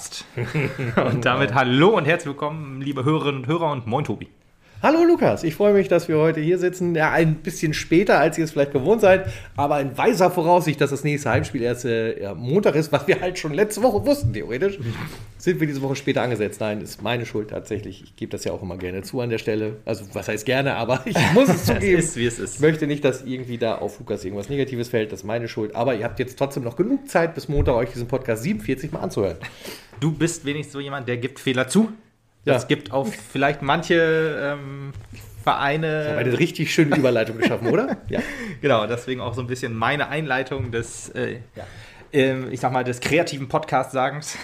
Schrottcast. und damit hallo und herzlich willkommen, liebe Hörerinnen und Hörer und moin Tobi. Hallo Lukas, ich freue mich, dass wir heute hier sitzen. Ja, ein bisschen später, als ihr es vielleicht gewohnt seid, aber in weiser Voraussicht, dass das nächste Heimspiel erst äh, Montag ist, was wir halt schon letzte Woche wussten, theoretisch. Sind wir diese Woche später angesetzt? Nein, ist meine Schuld tatsächlich. Ich gebe das ja auch immer gerne zu an der Stelle. Also, was heißt gerne, aber ich muss es zugeben. es ist, wie es ist. Ich möchte nicht, dass irgendwie da auf Lukas irgendwas Negatives fällt. Das ist meine Schuld. Aber ihr habt jetzt trotzdem noch genug Zeit, bis Montag euch diesen Podcast 47 mal anzuhören. Du bist wenigstens so jemand, der gibt Fehler zu. Ja. Es gibt auch vielleicht manche ähm, Vereine. Ich habe eine richtig schöne Überleitung geschaffen, oder? Ja. Genau, deswegen auch so ein bisschen meine Einleitung des, äh, ja. ähm, ich sag mal, des kreativen Podcast-Sagens.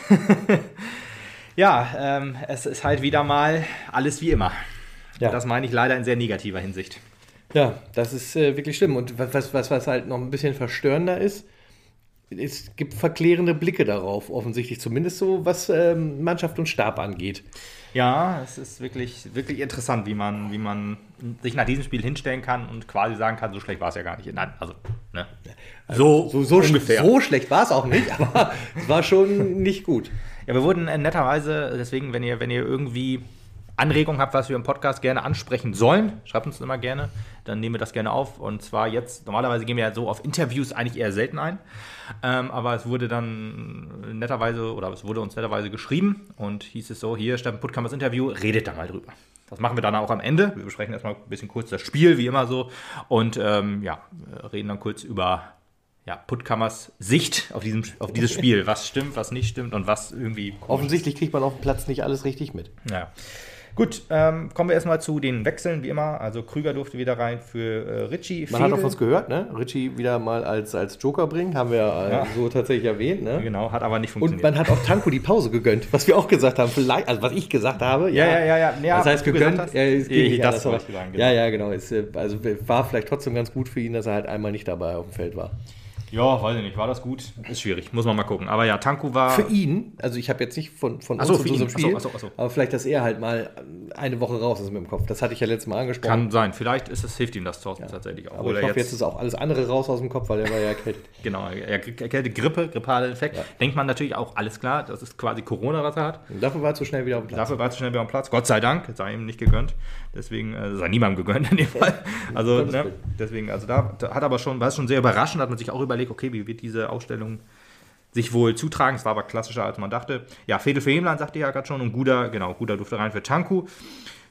ja, ähm, es ist halt wieder mal alles wie immer. Ja. Das meine ich leider in sehr negativer Hinsicht. Ja, das ist äh, wirklich schlimm. Und was, was, was halt noch ein bisschen verstörender ist, es gibt verklärende Blicke darauf, offensichtlich, zumindest so, was ähm, Mannschaft und Stab angeht. Ja, es ist wirklich, wirklich interessant, wie man, wie man sich nach diesem Spiel hinstellen kann und quasi sagen kann, so schlecht war es ja gar nicht. Nein, also, ne? So, so, so, ungefähr. so schlecht war es auch nicht, aber es war schon nicht gut. Ja, wir wurden äh, netterweise, deswegen, wenn ihr, wenn ihr irgendwie Anregungen habt, was wir im Podcast gerne ansprechen sollen, schreibt uns immer gerne, dann nehmen wir das gerne auf. Und zwar jetzt, normalerweise gehen wir ja so auf Interviews eigentlich eher selten ein, ähm, aber es wurde dann netterweise, oder es wurde uns netterweise geschrieben und hieß es so, hier, Steffen Puttkammers Interview, redet da mal drüber. Das machen wir dann auch am Ende. Wir besprechen erstmal ein bisschen kurz das Spiel, wie immer so, und ähm, ja, reden dann kurz über ja, Puttkammers Sicht auf, diesem, auf dieses Spiel. Was stimmt, was nicht stimmt und was irgendwie. Offensichtlich kriegt man auf dem Platz nicht alles richtig mit. Ja. Gut, ähm, kommen wir erstmal zu den Wechseln, wie immer. Also Krüger durfte wieder rein für äh, Ritchie. Man Fedel. hat auf uns gehört, ne? Ritchie wieder mal als, als Joker bringen, haben wir äh, ja. so tatsächlich erwähnt, ne? Genau, hat aber nicht funktioniert. Und man hat auch Tanko die Pause gegönnt, was wir auch gesagt haben. Vielleicht, also was ich gesagt habe. Ja, ja, ja. ja, ja. das heißt gegönnt. Hast, äh, es ich, das wollte ich sagen. Genau. Ja, ja, genau. Es, äh, also war vielleicht trotzdem ganz gut für ihn, dass er halt einmal nicht dabei auf dem Feld war. Ja, weiß ich nicht. War das gut? Ist schwierig. Muss man mal gucken. Aber ja, Tanku war. Für ihn, also ich habe jetzt nicht von, von uns so, für unserem Spiel, achso, achso, achso. aber vielleicht, dass er halt mal eine Woche raus ist mit dem Kopf. Das hatte ich ja letztes Mal angesprochen. Kann sein. Vielleicht ist es, hilft ihm das ja. tatsächlich auch. Aber ich hoffe, jetzt, jetzt ist auch alles andere raus aus dem Kopf, weil er war ja erkältet. genau, erkältet, Grippe, grippale Infekt. Ja. Denkt man natürlich auch, alles klar, das ist quasi Corona, was er hat. Und dafür war er zu schnell wieder auf dem Platz. Dafür war er zu schnell wieder auf dem Platz. Gott sei Dank, sei ihm nicht gegönnt. Deswegen äh, sei niemandem gegönnt in dem Fall. Also, ne, deswegen, also da, da, hat aber schon, war es schon sehr überraschend, hat man sich auch überlegt, okay, wie wird diese Ausstellung sich wohl zutragen. Es war aber klassischer, als man dachte. Ja, Fedel für Hemland, sagte ich ja gerade schon. Und Guda, genau, Guda durfte rein für Tanku.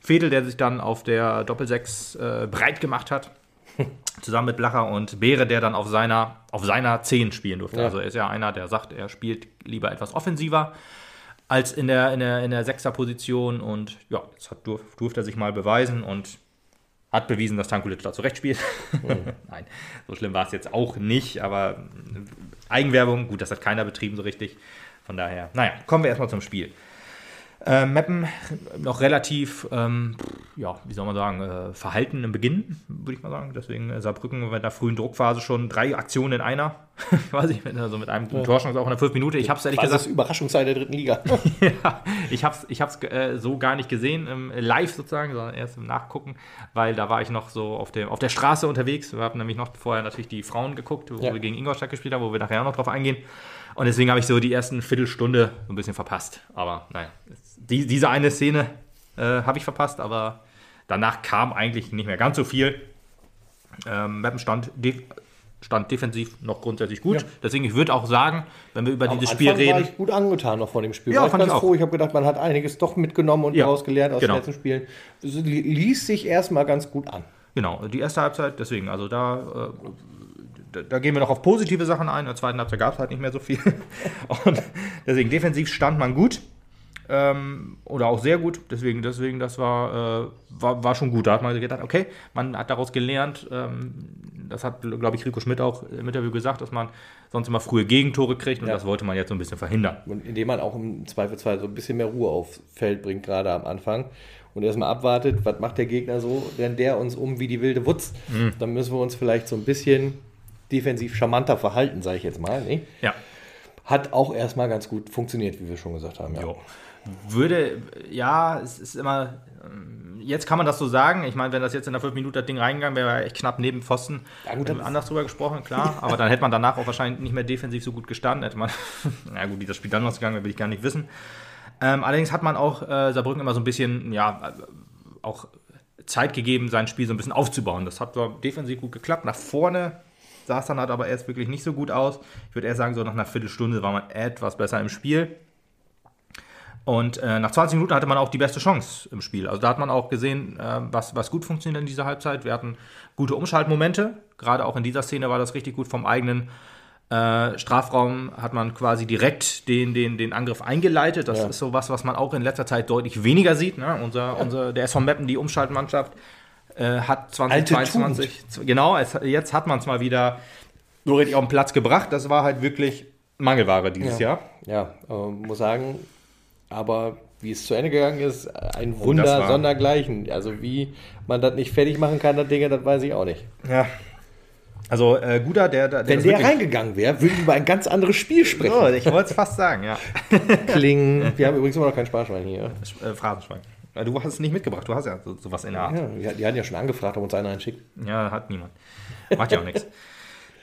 Fedel, der sich dann auf der Doppelsechs äh, breit gemacht hat. zusammen mit Blacher und Beere, der dann auf seiner, auf seiner 10 spielen durfte. Ja. Also er ist ja einer, der sagt, er spielt lieber etwas offensiver als in der, in der, in der Sechser-Position. Und ja, das hat, durf, durfte er sich mal beweisen und hat bewiesen, dass Tankulic da zurecht spielt. Mhm. Nein, so schlimm war es jetzt auch nicht, aber Eigenwerbung, gut, das hat keiner betrieben so richtig. Von daher, naja, kommen wir erstmal zum Spiel. Äh, Meppen noch relativ, ähm, ja, wie soll man sagen, äh, verhalten im Beginn, würde ich mal sagen. Deswegen äh, Saarbrücken in der frühen Druckphase schon drei Aktionen in einer. Quasi, also mit einem ja. Torschance auch in der fünf Minute. Ich habe es ehrlich War gesagt. Das Überraschungszeit der dritten Liga. ja, ich habe es ich hab's, äh, so gar nicht gesehen, im, live sozusagen, sondern erst im Nachgucken, weil da war ich noch so auf der, auf der Straße unterwegs. Wir haben nämlich noch vorher natürlich die Frauen geguckt, wo ja. wir gegen Ingolstadt gespielt haben, wo wir nachher auch noch drauf eingehen. Und deswegen habe ich so die ersten Viertelstunde so ein bisschen verpasst. Aber nein, die, diese eine Szene äh, habe ich verpasst, aber danach kam eigentlich nicht mehr ganz so viel. Ähm, Mappen stand, de stand defensiv noch grundsätzlich gut. Ja. Deswegen, ich würde auch sagen, wenn wir über Am dieses Spiel reden. war ich gut angetan noch von dem Spiel. Ja, war ich fand ganz ich froh. Ich habe gedacht, man hat einiges doch mitgenommen und ja. daraus gelernt aus genau. den letzten Spielen. Das ließ sich erstmal ganz gut an. Genau, die erste Halbzeit, deswegen, also da äh, da, gehen wir noch auf positive Sachen ein. In der zweiten Halbzeit gab es halt nicht mehr so viel. Und deswegen defensiv stand man gut. Ähm, oder auch sehr gut. Deswegen, deswegen das war, äh, war, war schon gut. Da hat man gedacht, okay, man hat daraus gelernt. Ähm, das hat, glaube ich, Rico Schmidt auch im Interview gesagt, dass man sonst immer frühe Gegentore kriegt und ja. das wollte man jetzt so ein bisschen verhindern. Und indem man auch im Zweifelsfall so ein bisschen mehr Ruhe aufs Feld bringt, gerade am Anfang. Und erstmal abwartet, was macht der Gegner so, rennt der uns um wie die wilde Wutz. Mhm. Dann müssen wir uns vielleicht so ein bisschen defensiv charmanter verhalten, sage ich jetzt mal. Ne? Ja. hat auch erstmal ganz gut funktioniert, wie wir schon gesagt haben. Ja. Jo. Würde, ja, es ist immer, jetzt kann man das so sagen. Ich meine, wenn das jetzt in der 5 Minuten das Ding reingegangen wäre, wäre echt knapp neben Pfosten. Ja, gut, anders drüber gesprochen, klar. aber dann hätte man danach auch wahrscheinlich nicht mehr defensiv so gut gestanden. Hätte man, na gut, wie das Spiel dann ausgegangen wäre, will ich gar nicht wissen. Ähm, allerdings hat man auch äh, Saarbrücken immer so ein bisschen, ja, auch Zeit gegeben, sein Spiel so ein bisschen aufzubauen. Das hat zwar defensiv gut geklappt. Nach vorne sah es dann halt aber erst wirklich nicht so gut aus. Ich würde eher sagen, so nach einer Viertelstunde war man etwas besser im Spiel. Und äh, nach 20 Minuten hatte man auch die beste Chance im Spiel. Also da hat man auch gesehen, äh, was, was gut funktioniert in dieser Halbzeit. Wir hatten gute Umschaltmomente. Gerade auch in dieser Szene war das richtig gut vom eigenen äh, Strafraum hat man quasi direkt den, den, den Angriff eingeleitet. Das ja. ist so was, was man auch in letzter Zeit deutlich weniger sieht. Ne? Unser, unser, der SV Meppen, die Umschaltmannschaft, äh, hat 2022, genau, es, jetzt hat man es mal wieder so richtig auf den Platz gebracht. Das war halt wirklich Mangelware dieses ja. Jahr. Ja, äh, muss sagen, aber wie es zu Ende gegangen ist, ein oh, Wunder sondergleichen. Also wie man das nicht fertig machen kann, das Ding, das weiß ich auch nicht. Ja, also äh, Guter, der, der Wenn der reingegangen wäre, würden wir über ein ganz anderes Spiel sprechen. Oh, ich wollte es fast sagen, ja. Kling. Wir haben übrigens immer noch kein Sparschwein hier. Äh, Phrasenschwein. Du hast es nicht mitgebracht, du hast ja so, sowas in der Art. Ja, die hatten ja schon angefragt, ob uns einer einschickt. Ja, hat niemand. Macht ja auch nichts.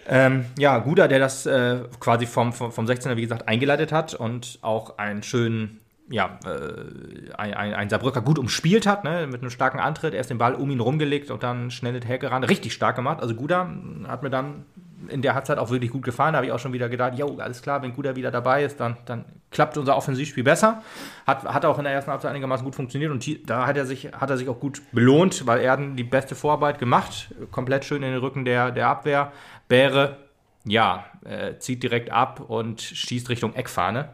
Ähm, ja, Guda, der das äh, quasi vom, vom, vom 16er, wie gesagt, eingeleitet hat und auch einen schönen ja, äh, ein, ein, Saarbrücker gut umspielt hat, ne, mit einem starken Antritt, erst den Ball um ihn rumgelegt und dann schnell hergerannt, richtig stark gemacht. Also Guda hat mir dann in der Halbzeit auch wirklich gut gefallen. Da habe ich auch schon wieder gedacht, jo, alles klar, wenn Guda wieder dabei ist, dann, dann klappt unser Offensivspiel besser. Hat, hat auch in der ersten Halbzeit einigermaßen gut funktioniert und da hat er sich, hat er sich auch gut belohnt, weil er die beste Vorarbeit gemacht, komplett schön in den Rücken der, der Abwehr. Bäre, ja, äh, zieht direkt ab und schießt Richtung Eckfahne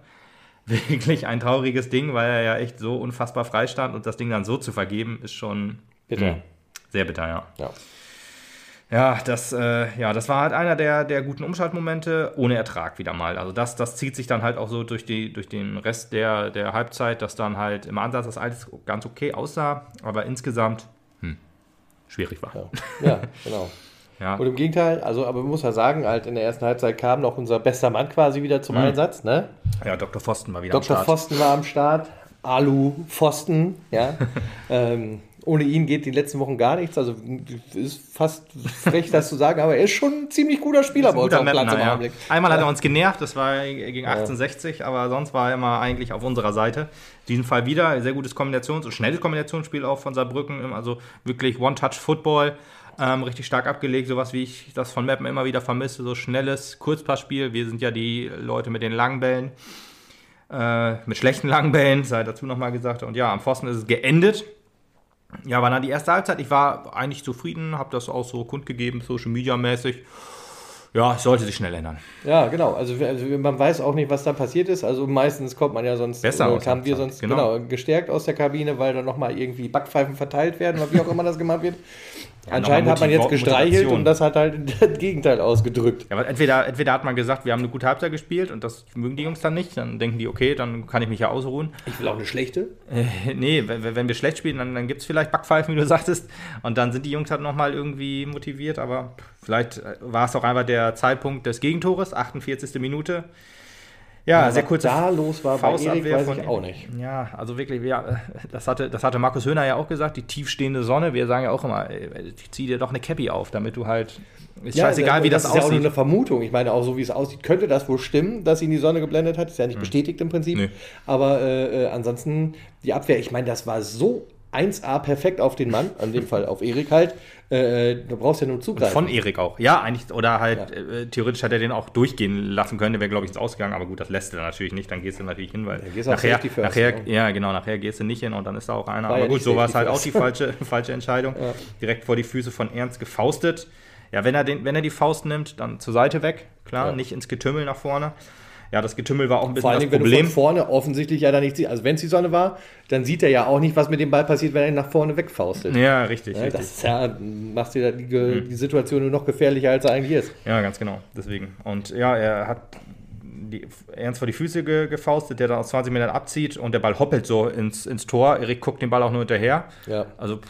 wirklich ein trauriges Ding, weil er ja echt so unfassbar frei stand und das Ding dann so zu vergeben, ist schon bitter. Mh, sehr bitter, ja. Ja, ja das, äh, ja, das war halt einer der, der guten Umschaltmomente, ohne Ertrag wieder mal. Also das, das zieht sich dann halt auch so durch, die, durch den Rest der, der Halbzeit, dass dann halt im Ansatz das alles ganz okay aussah, aber insgesamt hm, schwierig war. Ja, ja genau. Ja. Und im Gegenteil, also, aber man muss ja sagen, halt in der ersten Halbzeit kam noch unser bester Mann quasi wieder zum mhm. Einsatz. Ne? Ja, Dr. Pfosten war wieder Dr. am Start. Dr. Pfosten war am Start. Alu Pfosten, ja. ähm, ohne ihn geht die letzten Wochen gar nichts. Also ist fast frech, das zu sagen, aber er ist schon ein ziemlich guter Spieler bei uns auf Platz im ja. Einmal hat er uns genervt, das war gegen 1860, aber sonst war er immer eigentlich auf unserer Seite. In diesem Fall wieder sehr gutes Kombinations- und schnelles Kombinationsspiel auch von Saarbrücken, also wirklich One-Touch-Football. Ähm, richtig stark abgelegt, sowas wie ich das von Mappen immer wieder vermisse, so schnelles Kurzpassspiel. Wir sind ja die Leute mit den langen Bällen, äh, mit schlechten langen Bällen, sei dazu nochmal gesagt. Und ja, am Pfosten ist es geendet. Ja, war dann die erste Halbzeit. Ich war eigentlich zufrieden, habe das auch so kundgegeben, Social Media mäßig ja, es sollte sich schnell ändern. Ja, genau. Also, also, man weiß auch nicht, was da passiert ist. Also meistens kommt man ja sonst, Besser oder kamen wir sonst genau. genau. gestärkt aus der Kabine, weil dann nochmal irgendwie Backpfeifen verteilt werden oder wie auch immer das gemacht wird. Ja, Anscheinend hat man jetzt gestreichelt und das hat halt das Gegenteil ausgedrückt. Ja, entweder, entweder hat man gesagt, wir haben eine gute Halbzeit gespielt und das mögen die Jungs dann nicht. Dann denken die, okay, dann kann ich mich ja ausruhen. Ich will auch eine schlechte. Äh, nee, wenn, wenn, wir schlecht spielen, dann, dann gibt es vielleicht Backpfeifen, wie du sagtest. Und dann sind die Jungs halt nochmal irgendwie motiviert. Aber vielleicht äh, war es auch einfach der Zeitpunkt des Gegentores, 48. Minute. Ja, ja sehr kurz. da los war bei Erik, weiß ich auch nicht. Ja, also wirklich, ja, das, hatte, das hatte Markus Höhner ja auch gesagt, die tiefstehende Sonne. Wir sagen ja auch immer, zieh dir doch eine Cappy auf, damit du halt. Ist ja, scheißegal, wie das, das aussieht. Das ist ja auch nur eine Vermutung. Ich meine, auch so wie es aussieht, könnte das wohl stimmen, dass ihn die Sonne geblendet hat. Ist ja nicht hm. bestätigt im Prinzip. Nee. Aber äh, äh, ansonsten, die Abwehr, ich meine, das war so 1A perfekt auf den Mann, an dem Fall auf Erik halt. Äh, du brauchst ja nur zugreifen. Von Erik auch. Ja, eigentlich, oder halt, ja. äh, theoretisch hätte er den auch durchgehen lassen können, der wäre, glaube ich, ins Ausgegangen, aber gut, das lässt er natürlich nicht, dann gehst du natürlich hin, weil nachher, nachher ja, genau, nachher gehst du nicht hin und dann ist da auch einer. War aber ja gut, so war es halt auch die falsche, falsche Entscheidung. Ja. Direkt vor die Füße von Ernst gefaustet. Ja, wenn er, den, wenn er die Faust nimmt, dann zur Seite weg, klar, nicht ins Getümmel nach vorne ja, das Getümmel war auch ein bisschen Vor allem, das Problem. Wenn du von vorne offensichtlich ja da nicht siehst. Also wenn es die Sonne war, dann sieht er ja auch nicht, was mit dem Ball passiert, wenn er ihn nach vorne wegfaustet. Ja, richtig. Ja, richtig. Das ist ja, macht dir die, mhm. die Situation nur noch gefährlicher, als er eigentlich ist. Ja, ganz genau. Deswegen. Und ja, er hat die, ernst vor die Füße ge, gefaustet, der dann aus 20 Metern abzieht und der Ball hoppelt so ins, ins Tor. Erik guckt den Ball auch nur hinterher. Ja. Also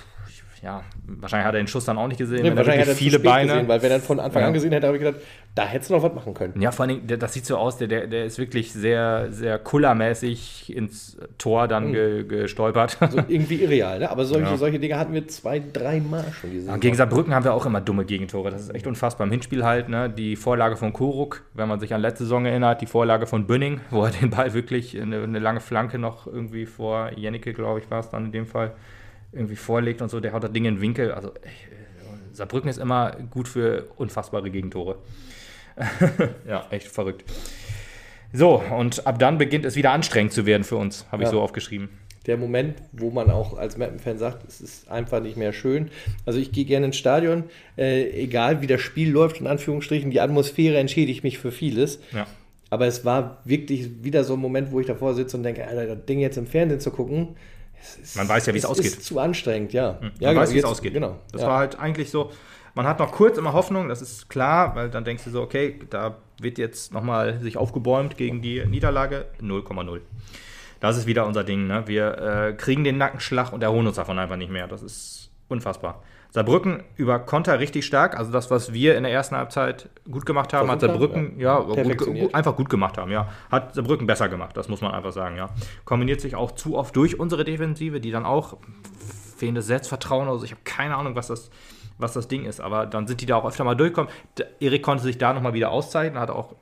ja, wahrscheinlich hat er den Schuss dann auch nicht gesehen. Nee, wahrscheinlich hat er viele Beine. Gesehen, weil wenn er von Anfang ja. an gesehen hätte, habe ich gedacht, da hättest du noch was machen können. Ja, vor allem, das sieht so aus, der, der ist wirklich sehr, sehr kullermäßig ins Tor dann mhm. ge, gestolpert. Also irgendwie irreal, ne? Aber solche, ja. solche Dinge hatten wir zwei, drei Mal schon gesehen. Ja, gegen Saarbrücken haben wir auch immer dumme Gegentore. Das ist echt unfassbar. Im Hinspiel halt, ne? Die Vorlage von Kuruk, wenn man sich an letzte Saison erinnert, die Vorlage von Bünning, wo er den Ball wirklich eine, eine lange Flanke noch irgendwie vor Jennecke, glaube ich, war es dann in dem Fall, irgendwie vorlegt und so, der haut das Ding in den Winkel. Also Saarbrücken ist immer gut für unfassbare Gegentore. ja, echt verrückt. So, und ab dann beginnt es wieder anstrengend zu werden für uns, habe ja. ich so aufgeschrieben. Der Moment, wo man auch als Mappen-Fan sagt, es ist einfach nicht mehr schön. Also ich gehe gerne ins Stadion, äh, egal wie das Spiel läuft, in Anführungsstrichen, die Atmosphäre entschädigt mich für vieles. Ja. Aber es war wirklich wieder so ein Moment, wo ich davor sitze und denke, Alter, das Ding jetzt im Fernsehen zu gucken, ist, man weiß ja, wie es ausgeht. ist zu anstrengend, ja. Mhm. Man ja, weiß, wie es ausgeht. Genau. Das ja. war halt eigentlich so, man hat noch kurz immer Hoffnung, das ist klar, weil dann denkst du so, okay, da wird jetzt nochmal sich aufgebäumt gegen die Niederlage 0,0. Das ist wieder unser Ding. Ne? Wir äh, kriegen den Nackenschlag und erholen uns davon einfach nicht mehr. Das ist unfassbar. Saarbrücken über Konter richtig stark. Also das, was wir in der ersten Halbzeit gut gemacht haben, hat Saarbrücken ja, ja gut, gut, einfach gut gemacht haben. Ja, hat Saarbrücken besser gemacht. Das muss man einfach sagen. Ja, kombiniert sich auch zu oft durch unsere Defensive, die dann auch fehlendes Selbstvertrauen. Also ich habe keine Ahnung, was das was das Ding ist. Aber dann sind die da auch öfter mal durchgekommen. Erik konnte sich da nochmal wieder auszeichnen, hat auch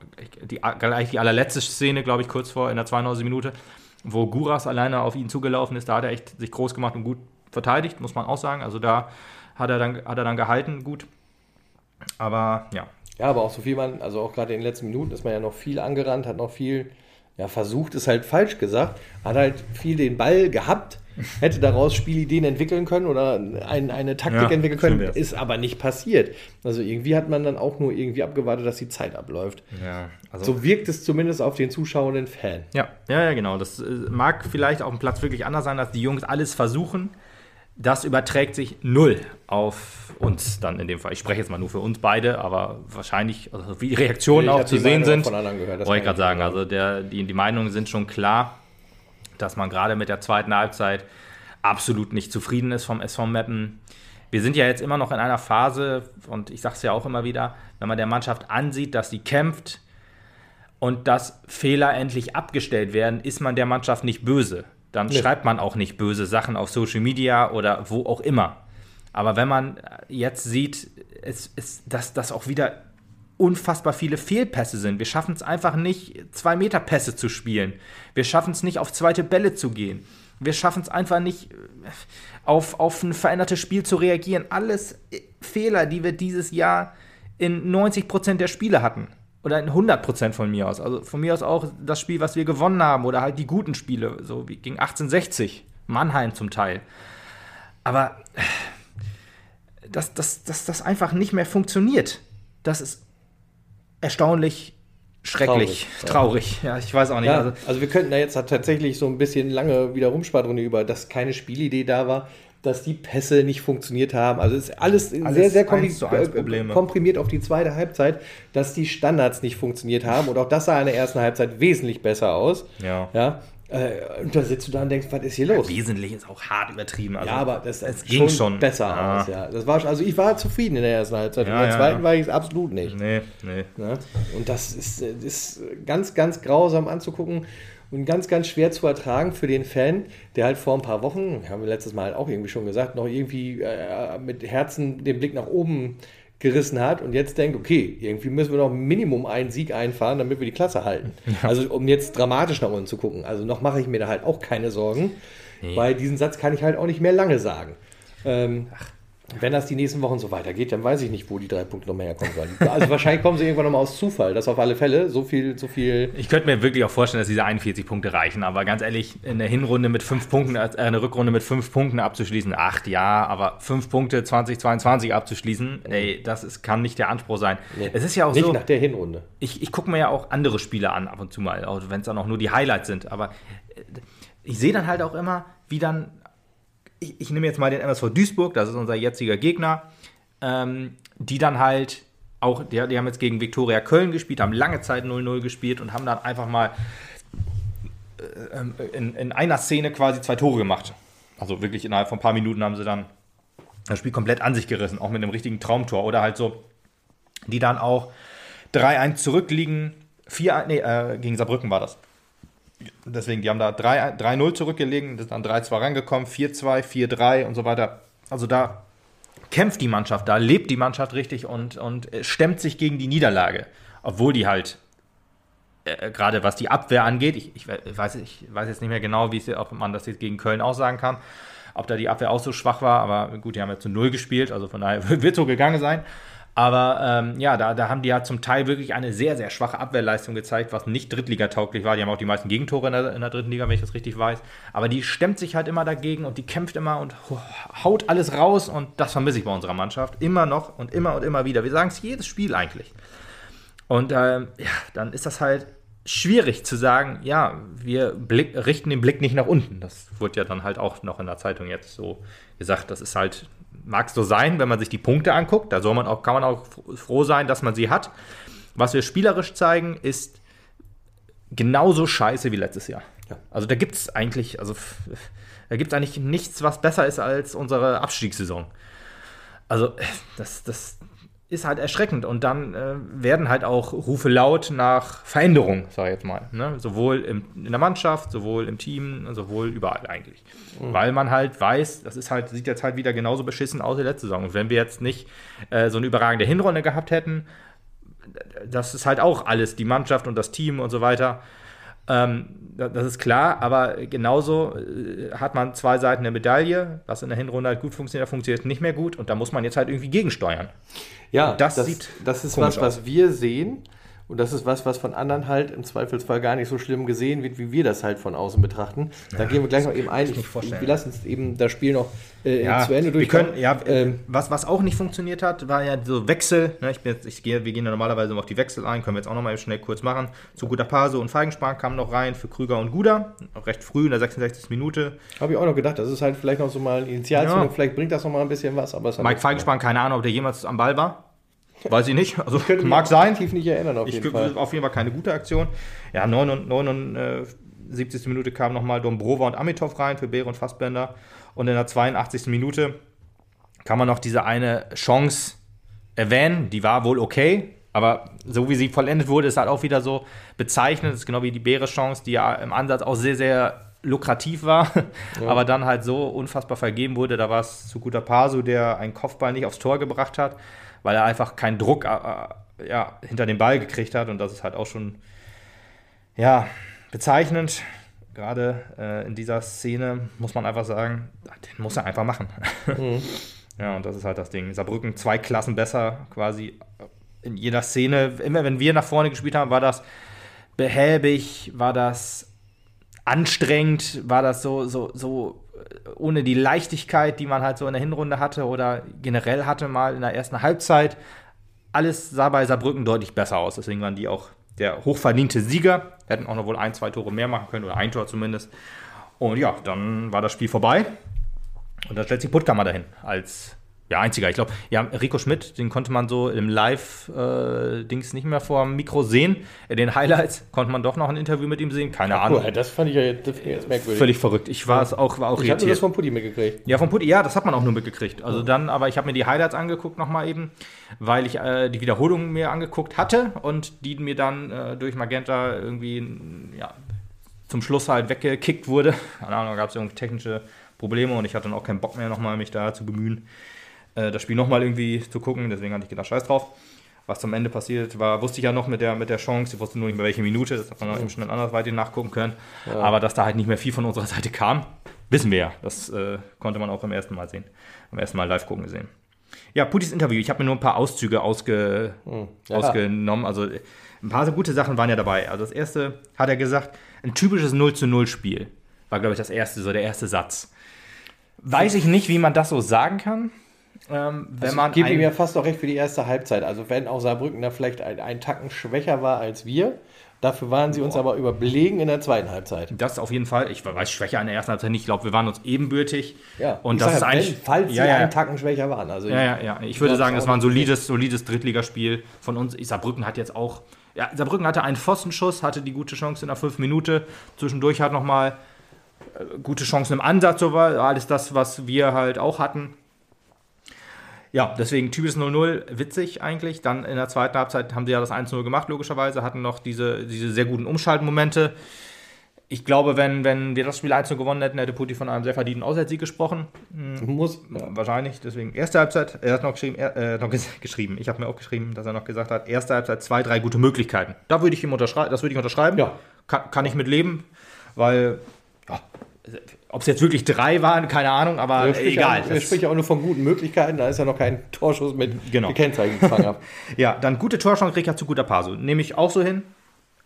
die, gleich die allerletzte Szene, glaube ich, kurz vor in der 92. Minute, wo Guras alleine auf ihn zugelaufen ist. Da hat er echt sich groß gemacht und gut verteidigt, muss man auch sagen. Also da hat er dann, hat er dann gehalten, gut. Aber ja. Ja, aber auch so viel man, also auch gerade in den letzten Minuten ist man ja noch viel angerannt, hat noch viel, ja, versucht, ist halt falsch gesagt, hat halt viel den Ball gehabt, hätte daraus Spielideen entwickeln können oder ein, eine Taktik ja, entwickeln können, ist aber nicht passiert. Also irgendwie hat man dann auch nur irgendwie abgewartet, dass die Zeit abläuft. Ja, also so wirkt es zumindest auf den zuschauenden Fan. Ja, ja, ja, genau. Das äh, mag vielleicht auf dem Platz wirklich anders sein, dass die Jungs alles versuchen das überträgt sich null auf uns dann in dem Fall. Ich spreche jetzt mal nur für uns beide, aber wahrscheinlich, also wie die Reaktionen auch zu sehen sind, wollte ich gerade sagen. Also der, die, die Meinungen sind schon klar, dass man gerade mit der zweiten Halbzeit absolut nicht zufrieden ist vom SV Meppen. Wir sind ja jetzt immer noch in einer Phase, und ich sage es ja auch immer wieder, wenn man der Mannschaft ansieht, dass sie kämpft und dass Fehler endlich abgestellt werden, ist man der Mannschaft nicht böse dann nee. schreibt man auch nicht böse Sachen auf Social Media oder wo auch immer. Aber wenn man jetzt sieht, es, es, dass das auch wieder unfassbar viele Fehlpässe sind. Wir schaffen es einfach nicht, zwei Meter Pässe zu spielen. Wir schaffen es nicht, auf zweite Bälle zu gehen. Wir schaffen es einfach nicht, auf, auf ein verändertes Spiel zu reagieren. Alles Fehler, die wir dieses Jahr in 90% der Spiele hatten oder in 100% von mir aus. Also von mir aus auch das Spiel, was wir gewonnen haben oder halt die guten Spiele, so wie gegen 1860, Mannheim zum Teil. Aber dass das, das, das einfach nicht mehr funktioniert, das ist erstaunlich schrecklich, traurig. traurig. Ja. ich weiß auch nicht. Ja, also, also, wir könnten da jetzt tatsächlich so ein bisschen lange wieder rumspannen über, dass keine Spielidee da war dass die Pässe nicht funktioniert haben. Also es ist alles, alles sehr, sehr komprim komprimiert auf die zweite Halbzeit, dass die Standards nicht funktioniert haben. Und auch das sah in der ersten Halbzeit wesentlich besser aus. Ja. ja? Äh, und da sitzt du da und denkst, was ist hier los? Ja, wesentlich ist auch hart übertrieben. Also, ja, aber das, das ging schon besser ja. aus. Ja. Das war, also ich war zufrieden in der ersten Halbzeit. In der zweiten war ich es absolut nicht. Nee, nee. Und das ist, ist ganz, ganz grausam anzugucken und ganz, ganz schwer zu ertragen für den Fan, der halt vor ein paar Wochen, haben wir letztes Mal auch irgendwie schon gesagt, noch irgendwie äh, mit Herzen den Blick nach oben gerissen hat und jetzt denkt, okay, irgendwie müssen wir noch Minimum einen Sieg einfahren, damit wir die Klasse halten. Ja. Also um jetzt dramatisch nach unten zu gucken. Also noch mache ich mir da halt auch keine Sorgen, nee. weil diesen Satz kann ich halt auch nicht mehr lange sagen. Ähm, Ach, wenn das die nächsten Wochen so weitergeht, dann weiß ich nicht, wo die drei Punkte noch mehr herkommen sollen. Also wahrscheinlich kommen sie irgendwann nochmal aus Zufall, das auf alle Fälle. So viel, so viel. Ich könnte mir wirklich auch vorstellen, dass diese 41 Punkte reichen, aber ganz ehrlich, in der Hinrunde mit fünf Punkten, äh, eine Rückrunde mit fünf Punkten abzuschließen, acht ja, aber fünf Punkte 2022 abzuschließen, ey, das ist, kann nicht der Anspruch sein. Nee, es ist ja auch nicht so. Nicht nach der Hinrunde. Ich, ich gucke mir ja auch andere Spiele an, ab und zu mal, wenn es dann auch nur die Highlights sind, aber äh, ich sehe dann halt auch immer, wie dann ich, ich, nehme jetzt mal den MSV Duisburg, das ist unser jetziger Gegner, ähm, die dann halt auch, die, die, haben jetzt gegen Viktoria Köln gespielt, haben lange Zeit 0-0 gespielt und haben dann einfach mal äh, ähm, in, in, einer Szene quasi zwei Tore gemacht. Also wirklich innerhalb von ein paar Minuten haben sie dann das Spiel komplett an sich gerissen, auch mit einem richtigen Traumtor. Oder halt so, die dann auch 3-1 zurückliegen. 4 nee, äh, gegen Saarbrücken war das. Deswegen, die haben da 3-0 zurückgelegen, sind dann 3-2 rangekommen, 4-2, 4-3 und so weiter. Also da kämpft die Mannschaft, da lebt die Mannschaft richtig und, und stemmt sich gegen die Niederlage. Obwohl die halt, äh, gerade was die Abwehr angeht, ich, ich, weiß, ich weiß jetzt nicht mehr genau, wie ob man das jetzt gegen Köln auch sagen kann, ob da die Abwehr auch so schwach war, aber gut, die haben ja zu Null gespielt, also von daher wird so gegangen sein. Aber ähm, ja, da, da haben die ja zum Teil wirklich eine sehr, sehr schwache Abwehrleistung gezeigt, was nicht Drittliga-tauglich war. Die haben auch die meisten Gegentore in der, in der, dritten Liga, wenn ich das richtig weiß. Aber die stemmt sich halt immer dagegen und die kämpft immer und haut alles raus. Und das vermisse ich bei unserer Mannschaft. Immer noch und immer und immer wieder. Wir sagen es jedes Spiel eigentlich. Und ähm, ja, dann ist das halt schwierig zu sagen, ja, wir blick, richten den Blick nicht nach unten. Das wurde ja dann halt auch noch in der Zeitung jetzt so gesagt. Das ist halt mag so sein, wenn man sich die Punkte anguckt. Da soll man auch, kann man auch froh sein, dass man sie hat. Was wir spielerisch zeigen, ist genauso scheiße wie letztes Jahr. Ja. Also da gibt es eigentlich, also da gibt es eigentlich nichts, was besser ist als unsere Abstiegssaison. Also das, das, ist halt erschreckend. Und dann äh, werden halt auch Rufe laut nach Veränderung, sage ich jetzt mal. Ne? Sowohl im, in der Mannschaft, sowohl im Team, sowohl überall eigentlich. Mhm. Weil man halt weiß, das ist halt, sieht jetzt halt wieder genauso beschissen aus wie letzte Saison. Und wenn wir jetzt nicht äh, so eine überragende Hinrunde gehabt hätten, das ist halt auch alles, die Mannschaft und das Team und so weiter. Ähm, das ist klar, aber genauso äh, hat man zwei Seiten der Medaille. Was in der Hinrunde halt gut funktioniert, funktioniert nicht mehr gut. Und da muss man jetzt halt irgendwie gegensteuern. Ja, das, das, sieht das ist was, aus. was wir sehen. Und das ist was, was von anderen halt im Zweifelsfall gar nicht so schlimm gesehen wird, wie wir das halt von außen betrachten. Da ja, gehen wir gleich noch eben ein. Ich, ich, wir lassen uns eben das Spiel noch äh, ja, zu Ende durch. Ja, ähm, was, was auch nicht funktioniert hat, war ja so Wechsel. Ne, ich jetzt, ich gehe, wir gehen ja normalerweise auf die Wechsel ein, können wir jetzt auch noch mal schnell kurz machen. Zu Guter Pase und Feigenspahn kamen noch rein für Krüger und Guder. Recht früh in der 66. Minute. Habe ich auch noch gedacht, das ist halt vielleicht noch so mal ein Initialzündung, ja. vielleicht bringt das noch mal ein bisschen was. Aber Mike Feigenspahn, keine Ahnung, ob der jemals am Ball war. Weiß ich nicht. Also ich mag sein. Tief nicht erinnern auf ich jeden Fall. Auf jeden Fall keine gute Aktion. Ja, 79. Minute kam nochmal Dombrova und Amitov rein für Beere und Fassbender. Und in der 82. Minute kann man noch diese eine Chance erwähnen. Die war wohl okay. Aber so wie sie vollendet wurde, ist halt auch wieder so bezeichnend. Das ist genau wie die Beere-Chance, die ja im Ansatz auch sehr, sehr lukrativ war, ja. aber dann halt so unfassbar vergeben wurde. Da war es zu guter Pasu, der einen Kopfball nicht aufs Tor gebracht hat weil er einfach keinen Druck äh, äh, ja, hinter den Ball gekriegt hat. Und das ist halt auch schon ja, bezeichnend. Gerade äh, in dieser Szene muss man einfach sagen, den muss er einfach machen. Mhm. ja, und das ist halt das Ding. Saarbrücken zwei Klassen besser quasi in jeder Szene. Immer wenn wir nach vorne gespielt haben, war das behäbig, war das anstrengend, war das so, so, so ohne die Leichtigkeit, die man halt so in der Hinrunde hatte oder generell hatte mal in der ersten Halbzeit. Alles sah bei Saarbrücken deutlich besser aus. Deswegen waren die auch der hochverdiente Sieger. Hätten auch noch wohl ein, zwei Tore mehr machen können oder ein Tor zumindest. Und ja, dann war das Spiel vorbei. Und da stellt sich Puttkammer dahin als ja, einziger. Ich glaube, ja, Rico Schmidt, den konnte man so im Live-Dings äh, nicht mehr vor dem Mikro sehen. In den Highlights konnte man doch noch ein Interview mit ihm sehen. Keine ja, Ahnung. Cool, das fand ich ja jetzt, jetzt merkwürdig. Völlig verrückt. Ich war es auch, war auch ich habe das von Putti mitgekriegt. Ja, von Putti, ja, das hat man auch nur mitgekriegt. Also dann, aber ich habe mir die Highlights angeguckt nochmal eben, weil ich äh, die Wiederholungen mir angeguckt hatte und die mir dann äh, durch Magenta irgendwie, ja, zum Schluss halt weggekickt wurde. Keine Ahnung, da gab es irgendwie technische Probleme und ich hatte dann auch keinen Bock mehr nochmal mich da zu bemühen äh, das Spiel nochmal irgendwie zu gucken. Deswegen hatte ich gedacht, scheiß drauf. Was zum Ende passiert war, wusste ich ja noch mit der, mit der Chance. Ich wusste nur nicht mehr, welche Minute. Das hat man noch eben schnell andersweitig nachgucken können. Ja. Aber dass da halt nicht mehr viel von unserer Seite kam, wissen wir ja. Das äh, konnte man auch beim ersten Mal sehen. Beim ersten Mal live gucken gesehen. Ja, Putis Interview. Ich habe mir nur ein paar Auszüge ausge, hm. ja. ausgenommen. Also ein paar so gute Sachen waren ja dabei. Also das erste hat er gesagt, ein typisches 0 zu 0 Spiel. War, glaube ich, das erste, so der erste Satz. Weiß ich nicht, wie man das so sagen kann. Ähm, wenn also man gebe ihm ja fast auch recht für die erste Halbzeit. Also wenn auch Saarbrücken da vielleicht ein, ein Tacken schwächer war als wir, dafür waren sie Boah. uns aber überlegen in der zweiten Halbzeit. Das auf jeden Fall. Ich weiß schwächer in der ersten Halbzeit nicht. Ich glaube, wir waren uns ebenbürtig. Ja, und das ist ja, eigentlich, falls ja, sie ja, einen Tacken schwächer waren. Also ja, ja, ja. Ich würde sagen, das war ein solides, solides Drittligaspiel von uns. Saarbrücken hat jetzt auch, ja, Saarbrücken hatte einen Pfostenschuss, hatte die gute Chance in der fünf Minute. Zwischendurch hat nochmal äh, gute Chancen im Ansatz, so war alles das, was wir halt auch hatten. Ja, deswegen typisches 0-0, witzig eigentlich. Dann in der zweiten Halbzeit haben sie ja das 1-0 gemacht, logischerweise, hatten noch diese, diese sehr guten Umschaltmomente. Ich glaube, wenn, wenn wir das Spiel 1 gewonnen hätten, hätte Putti von einem sehr verdienten Auswärtssieg gesprochen. Hm, Muss. wahrscheinlich. Deswegen erste Halbzeit, er hat noch geschrieben, er, äh, noch ges geschrieben. ich habe mir auch geschrieben, dass er noch gesagt hat, erste Halbzeit zwei, drei gute Möglichkeiten. Da würde ich ihm unterschreiben, das würde ich unterschreiben. Ja. Kann, kann ich mit leben, weil, ja, ob es jetzt wirklich drei waren, keine Ahnung, aber sprechen egal. Wir Das- sprechen ja auch nur von guten Möglichkeiten. Da ist ja noch kein Torschuss mit Genau. gekennzeichnet gefangen. Ja, dann gute Torchance kriegt er zu guter Paso. Nehme ich auch so hin.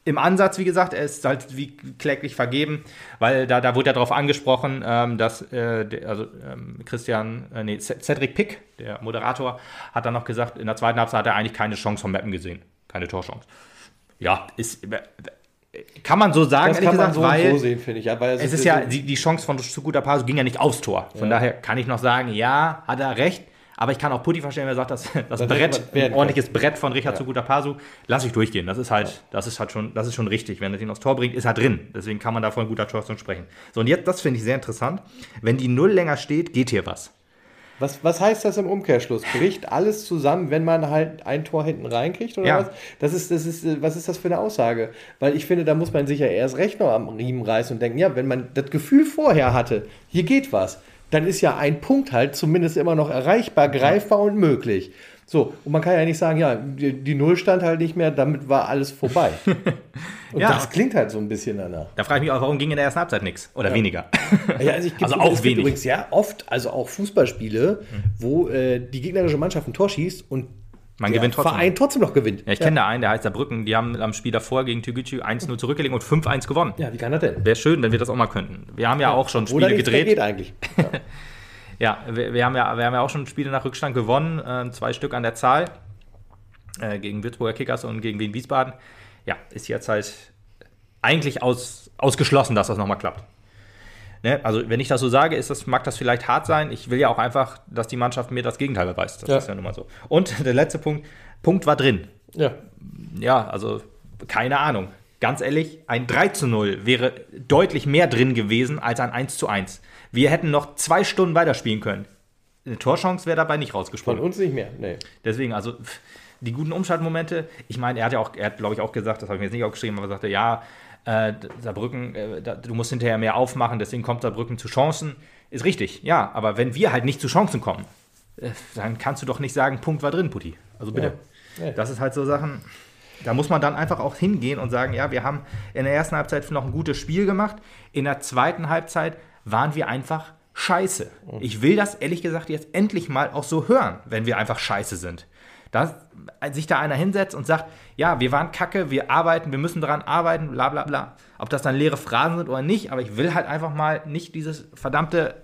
Im Ansatz, wie gesagt, er ist halt wie kläglich vergeben, weil da, da wurde ja darauf angesprochen, ähm, dass äh, der, also, ähm, Christian, äh, nee, Cedric Pick, der Moderator, hat dann noch gesagt, in der zweiten Halbzeit hat er eigentlich keine Chance vom Mappen gesehen. Keine Torchance. Ja, ist, äh, kann man so sagen, Das kann man gesagt, so und weil so sehen, finde ich. Ja, weil es ist ja, die, die Chance von zu guter Paso ging ja nicht aufs Tor. Von Ja. daher kann ich noch sagen, ja, hat er recht. Aber ich kann auch Putti verstehen, wenn er sagt, dass das Das Brett, man ein ordentliches Brett von Richard zu guter Pasu, lasse ich durchgehen. Das ist halt, das ist halt schon, das ist schon richtig. Wenn er den aufs Tor bringt, ist er drin. Deswegen kann man da von guter Torchance sprechen. So, und jetzt, das finde ich sehr interessant. Wenn die Null länger steht, geht hier was. Was, was heißt das im Umkehrschluss? Bricht alles zusammen, wenn man halt ein Tor hinten reinkriegt oder Ja. was? Das ist, das ist, was ist das für eine Aussage? Weil ich finde, da muss man sich ja erst recht noch am Riemen reißen und denken, ja, wenn man das Gefühl vorher hatte, hier geht was, dann ist ja ein Punkt halt zumindest immer noch erreichbar, greifbar und möglich. So, und man kann ja nicht sagen, ja, die, die Null stand halt nicht mehr, damit war alles vorbei. Und Ja. das klingt halt so ein bisschen danach. Da frage ich mich auch, warum ging in der ersten Halbzeit nichts? Oder weniger? Ja, also, Also auch gibt wenig. übrigens ja oft, also auch Fußballspiele, wo äh, die gegnerische Mannschaft ein Tor schießt und Man der gewinnt trotzdem. Verein trotzdem noch gewinnt. Ja, ich kenne da einen, der heißt Saarbrücken. Die haben am Spiel davor gegen Tügücü 1-0 zurückgelegt und 5-1 gewonnen. Ja, wie kann das denn? Wäre schön, wenn wir das auch mal könnten. Wir haben ja, auch schon Oder Spiele mehr gedreht. geht eigentlich. Ja, wir, wir, haben ja, wir haben ja auch schon Spiele nach Rückstand gewonnen, äh, zwei Stück an der Zahl, äh, gegen Würzburger Kickers und gegen Wien Wiesbaden. Ja, ist jetzt halt eigentlich aus, ausgeschlossen, dass das nochmal klappt. Ne? Also, wenn ich das so sage, ist das, mag das vielleicht hart sein. Ich will ja auch einfach, dass die Mannschaft mir das Gegenteil beweist. Das Ja. ist ja nun mal so. Und der letzte Punkt: Punkt war drin. Ja. Ja, also keine Ahnung. Ganz ehrlich, ein 3 zu 0 wäre deutlich mehr drin gewesen als ein 1 zu 1. Wir hätten noch zwei Stunden weiterspielen können. Eine Torchance wäre dabei nicht Von rausgesprungen. uns nicht mehr. Nee. Deswegen, also die guten Umschaltmomente. Ich meine, er hat ja auch, er hat glaube ich auch gesagt, das habe ich mir jetzt nicht aufgeschrieben, aber er sagte, ja, äh, Saarbrücken, äh, da, du musst hinterher mehr aufmachen, deswegen kommt Saarbrücken zu Chancen. Ist richtig, ja, aber wenn wir halt nicht zu Chancen kommen, äh, dann kannst du doch nicht sagen, Punkt war drin, Putti. Also bitte. Ja. Ja. Das ist halt so Sachen, da muss man dann einfach auch hingehen und sagen, ja, wir haben in der ersten Halbzeit noch ein gutes Spiel gemacht. In der zweiten Halbzeit waren wir einfach scheiße. Ich will das ehrlich gesagt jetzt endlich mal auch so hören, wenn wir einfach scheiße sind. Dass sich da einer hinsetzt und sagt, ja, wir waren kacke, wir arbeiten, wir müssen daran arbeiten, bla bla bla. Ob das dann leere Phrasen sind oder nicht, aber ich will halt einfach mal nicht dieses verdammte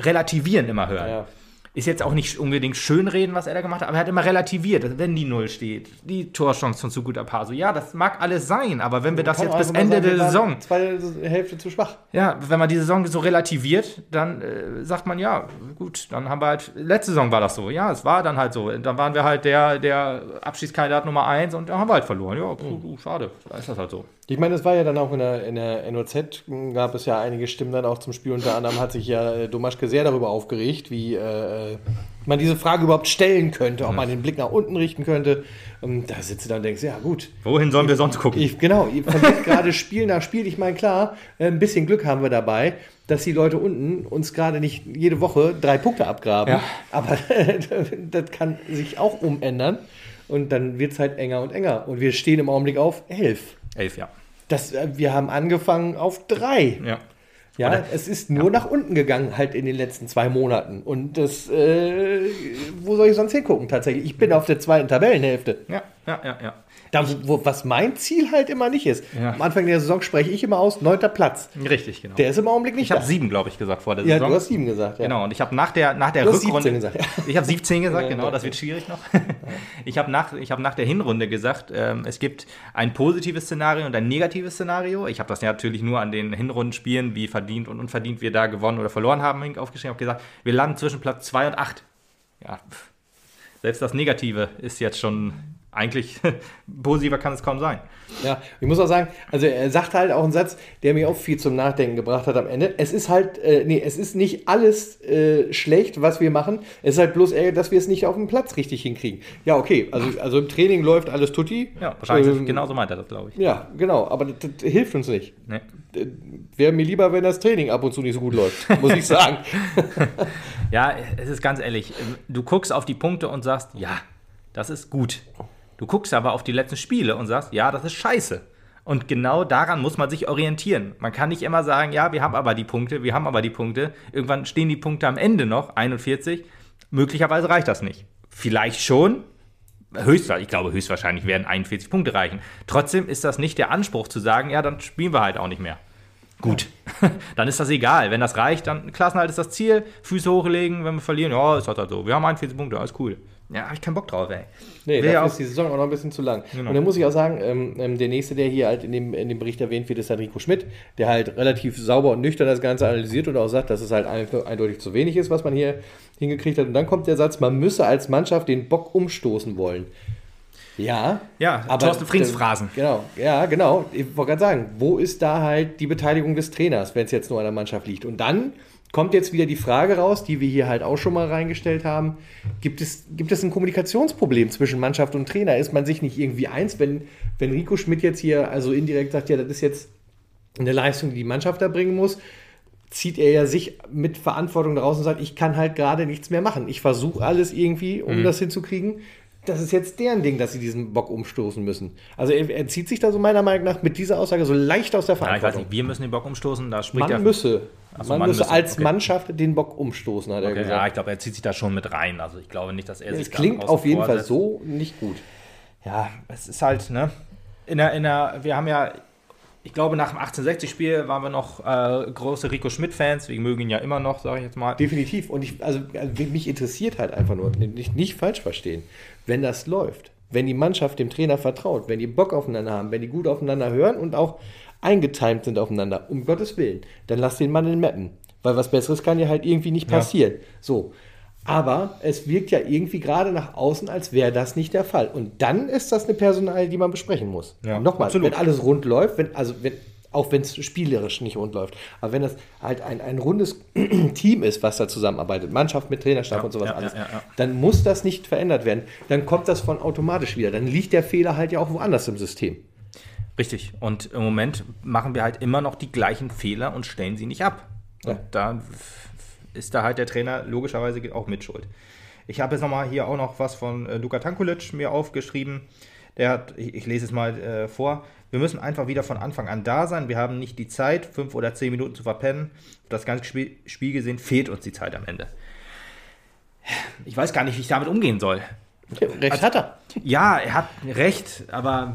Relativieren immer hören. Ja. Ist jetzt auch nicht unbedingt schönreden, was er da gemacht hat, aber er hat immer relativiert, wenn die Null steht. Die Torchance von Suguta Paso. Ja, das mag alles sein, aber wenn wir das jetzt bis Ende sagen, der Saison, Zweite Hälfte zu schwach. ja, wenn man die Saison so relativiert, dann äh, sagt man, ja, gut, dann haben wir halt, letzte Saison war das so, ja, es war dann halt so. Dann waren wir halt der, der Abschiedskandidat Nummer 1 und da haben wir halt verloren. Ja, puh, puh, schade, da ist das halt so. Ich meine, es war ja dann auch in der, in der NOZ, gab es ja einige Stimmen dann auch zum Spiel. Unter anderem hat sich ja äh, Domaschke sehr darüber aufgeregt, wie äh, man diese Frage überhaupt stellen könnte, ob man den Blick nach unten richten könnte. Und da sitzt du dann und denkst, ja gut, Wohin sollen wir sonst gucken? Ich, genau, ihr verliert gerade Spiel nach Spiel. Ich meine, klar, äh, ein bisschen Glück haben wir dabei, dass die Leute unten uns gerade nicht jede Woche drei Punkte abgraben. Ja. Aber das kann sich auch umändern. Und dann wird es halt enger und enger. Und wir stehen im Augenblick auf elf. Elf, ja. Das, äh, wir haben angefangen auf drei. Ja. Ja, Oder- es ist nur nach unten gegangen, halt in den letzten zwei Monaten. Und das, äh, wo soll ich sonst hingucken tatsächlich? Ich bin auf der zweiten Tabellenhälfte. Ja, ja, ja, ja. Da, wo, was mein Ziel halt immer nicht ist. Ja. Am Anfang der Saison spreche ich immer aus, neunter Platz. Richtig, genau. Der ist im Augenblick nicht ich habe sieben, glaube ich, gesagt vor der Ja, Saison. du hast sieben gesagt. Ja. Genau, und ich habe nach der, nach der Du Rückrunde. 17 gesagt, ja. Ich habe 17 gesagt, Ja, genau, das wird schwierig noch. Ich habe nach, ich hab nach der Hinrunde gesagt, ähm, es gibt ein positives Szenario und ein negatives Szenario. Ich habe das ja natürlich nur an den Hinrundenspielen, wie verdient und unverdient wir da gewonnen oder verloren haben, aufgeschrieben. Ich habe gesagt, wir landen zwischen Platz 2 und 8. Ja, selbst das Negative ist jetzt schon eigentlich positiver kann es kaum sein. Ja, ich muss auch sagen, also er sagt halt auch einen Satz, der mir auch viel zum Nachdenken gebracht hat am Ende. Es ist halt, äh, nee, es ist nicht alles äh, schlecht, was wir machen. Es ist halt bloß eher, dass wir es nicht auf dem Platz richtig hinkriegen. Ja, okay, also, also im Training läuft alles tutti. Ja, wahrscheinlich ähm, genauso meint er das, glaube ich. Ja, genau, aber das, das hilft uns nicht. Nee. Wäre mir lieber, wenn das Training ab und zu nicht so gut läuft, muss ich sagen. ja, es ist ganz ehrlich, du guckst auf die Punkte und sagst, ja, das ist gut. Du guckst aber auf die letzten Spiele und sagst, ja, das ist scheiße. Und genau daran muss man sich orientieren. Man kann nicht immer sagen, ja, wir haben aber die Punkte, wir haben aber die Punkte. Irgendwann stehen die Punkte am Ende noch, 41. Möglicherweise reicht das nicht. Vielleicht schon. Höchstwahrscheinlich, ich glaube, höchstwahrscheinlich werden 41 Punkte reichen. Trotzdem ist das nicht der Anspruch zu sagen, ja, dann spielen wir halt auch nicht mehr. Gut, dann ist das egal. Wenn das reicht, dann Klassenhalt ist das Ziel. Füße hochlegen, wenn wir verlieren, ja, ist halt so. Wir haben 41 Punkte, alles cool. Ja, habe ich keinen Bock drauf, ey. Nee, dafür ist die Saison auch noch ein bisschen zu lang. Genau. Und dann muss ich auch sagen, ähm, ähm, der nächste, der hier halt in dem, in dem Bericht erwähnt wird, ist dann Rico Schmidt, der halt relativ sauber und nüchtern das Ganze analysiert und auch sagt, dass es halt eindeutig zu wenig ist, was man hier hingekriegt hat. Und dann kommt der Satz, man müsse als Mannschaft den Bock umstoßen wollen. Ja. Ja, aber Thorsten Frings Phrasen. Genau, ja, genau. Ich wollte gerade sagen, wo ist da halt die Beteiligung des Trainers, wenn es jetzt nur an der Mannschaft liegt? Und dann kommt jetzt wieder die Frage raus, die wir hier halt auch schon mal reingestellt haben. Gibt es, gibt es ein Kommunikationsproblem zwischen Mannschaft und Trainer? Ist man sich nicht irgendwie eins, wenn, wenn Rico Schmidt jetzt hier also indirekt sagt, ja, das ist jetzt eine Leistung, die die Mannschaft da bringen muss, zieht er ja sich mit Verantwortung daraus und sagt, ich kann halt gerade nichts mehr machen. Ich versuche alles irgendwie, um mhm. das hinzukriegen das ist jetzt deren Ding, dass sie diesen Bock umstoßen müssen. Also er, er, zieht sich da so meiner Meinung nach mit dieser Aussage so leicht aus der Verantwortung. Ja, ich weiß nicht, wir müssen den Bock umstoßen, da spricht man. Müsse. Also man, man müsse als okay. Mannschaft den Bock umstoßen, hat okay, er gesagt. Ja, ich glaube, er zieht sich da schon mit rein. Also ich glaube nicht, dass er ja, sich Es klingt auf jeden Fall so nicht gut. Ja, es ist halt, ne? In der, in der, wir haben ja ich glaube, nach dem 1860-Spiel waren wir noch äh, große Rico Schmidt-Fans. Wir mögen ihn ja immer noch, sage ich jetzt mal. Definitiv. Und ich, also, also mich interessiert halt einfach nur, nicht, nicht falsch verstehen, wenn das läuft, wenn die Mannschaft dem Trainer vertraut, wenn die Bock aufeinander haben, wenn die gut aufeinander hören und auch eingetimt sind aufeinander, um Gottes Willen, dann lass den Mann in den Mappen. Weil was Besseres kann ja halt irgendwie nicht passieren. Ja. So. Aber es wirkt ja irgendwie gerade nach außen, als wäre das nicht der Fall. Und dann ist das eine Personal, die man besprechen muss. Ja, Nochmal, absolut. wenn alles rund läuft, wenn, also wenn, auch wenn es spielerisch nicht rund läuft, aber wenn das halt ein, ein rundes Team ist, was da zusammenarbeitet, Mannschaft mit Trainerstab ja, und sowas ja, alles, dann muss das nicht verändert werden. Dann kommt das von automatisch wieder. Dann liegt der Fehler halt ja auch woanders im System. Richtig. Und im Moment machen wir halt immer noch die gleichen Fehler und stellen sie nicht ab. Und da ist da halt der Trainer logischerweise auch mit schuld. Ich habe jetzt nochmal hier auch noch was von äh, Luka Tankulic mir aufgeschrieben. Der hat, ich, ich lese es mal äh, vor, wir müssen einfach wieder von Anfang an da sein. Wir haben nicht die Zeit, fünf oder zehn Minuten zu verpennen. Das ganze Spiel, Spiel gesehen fehlt uns die Zeit am Ende. Ich weiß gar nicht, wie ich damit umgehen soll. Recht also, hat er. Ja, er hat recht, aber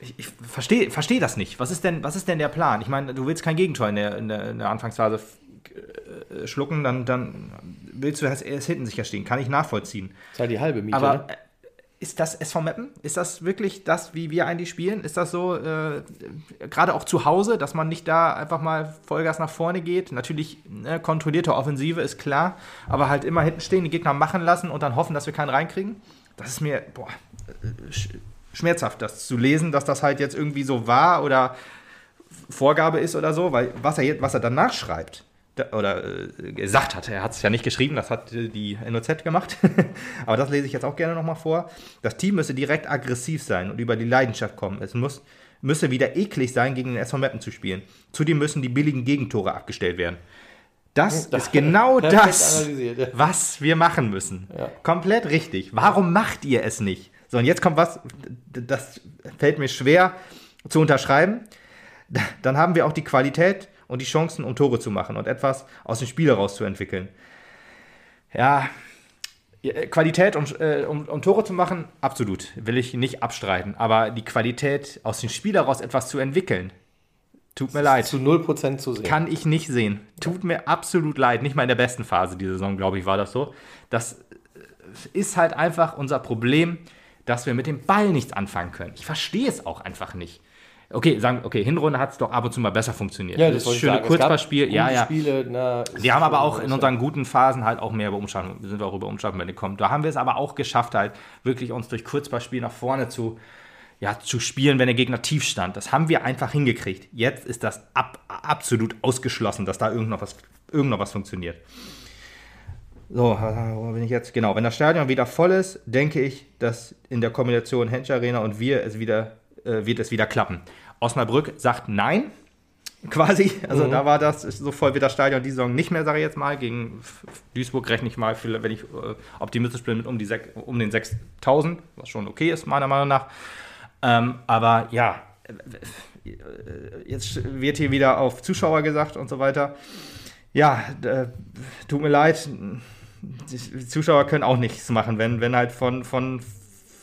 ich, ich verstehe versteh das nicht. Was ist, denn, was ist denn der Plan? Ich meine, du willst kein Gegentor in der, in der, in der Anfangsphase äh, schlucken, dann, dann willst du erst, erst hinten sicher stehen. Kann ich nachvollziehen. Das ist halt die halbe Miete. Aber ne? Äh, ist das SV Meppen? Ist das wirklich das, wie wir eigentlich spielen? Ist das so, äh, gerade auch zu Hause, dass man nicht da einfach mal Vollgas nach vorne geht? Natürlich ne, kontrollierte Offensive ist klar, aber halt immer hinten stehen, die Gegner machen lassen und dann hoffen, dass wir keinen reinkriegen? Das ist mir boah, sch schmerzhaft, das zu lesen, dass das halt jetzt irgendwie so war oder Vorgabe ist oder so, weil was er, jetzt, was er danach schreibt, oder äh, gesagt hat, er hat es ja nicht geschrieben, das hat äh, die NOZ gemacht, aber das lese ich jetzt auch gerne nochmal vor. Das Team müsse direkt aggressiv sein und über die Leidenschaft kommen. Es muss, müsse wieder eklig sein, gegen den SV Meppen zu spielen. Zudem müssen die billigen Gegentore abgestellt werden. Das da, ist genau das, was wir machen müssen. Ja. Komplett richtig. Warum macht ihr es nicht? So, und jetzt kommt was, das fällt mir schwer zu unterschreiben. Dann haben wir auch die Qualität, und die Chancen, um Tore zu machen und etwas aus dem Spiel herauszuentwickeln. Ja, Qualität, um, äh, um, um, Tore zu machen, absolut, will ich nicht abstreiten. Aber die Qualität, aus dem Spiel heraus etwas zu entwickeln, tut mir leid. Zu 0% zu sehen. Kann ich nicht sehen. Tut mir absolut leid. Nicht mal in der besten Phase dieser Saison, glaube ich, war das so. Das ist halt einfach unser Problem, dass wir mit dem Ball nichts anfangen können. Ich verstehe es auch einfach nicht Okay, sagen, okay, Hinrunde hat es doch ab und zu mal besser funktioniert. Ja, das das wollte ist ich schöne sagen. Es gab Kurzpassspiel. Ja, ja. Spiele, na, Wir haben aber auch in unseren guten Phasen halt auch mehr über Umschalten, sind wir auch über Umschalten gekommen. Da haben wir es aber auch geschafft, halt wirklich uns durch Kurzballspiel nach vorne zu, ja, zu spielen, wenn der Gegner tief stand. Das haben wir einfach hingekriegt. Jetzt ist das ab, absolut ausgeschlossen, dass da irgend noch was, irgend noch was funktioniert. So, wo bin ich jetzt? Genau, wenn das Stadion wieder voll ist, denke ich, dass in der Kombination Hensch Arena und wir es wieder, äh, wird es wieder klappen. Osnabrück sagt nein, quasi. Also da war das so voll wie das Stadion die Saison nicht mehr, sage ich jetzt mal. Gegen Duisburg rechne ich mal, wenn ich äh, optimistisch bin, mit um, die um den 6000, was schon okay ist, meiner Meinung nach. Ähm, aber ja, äh, äh, jetzt wird hier wieder auf Zuschauer gesagt und so weiter. Ja, äh, tut mir leid, die Zuschauer können auch nichts machen. Wenn, wenn halt von, von,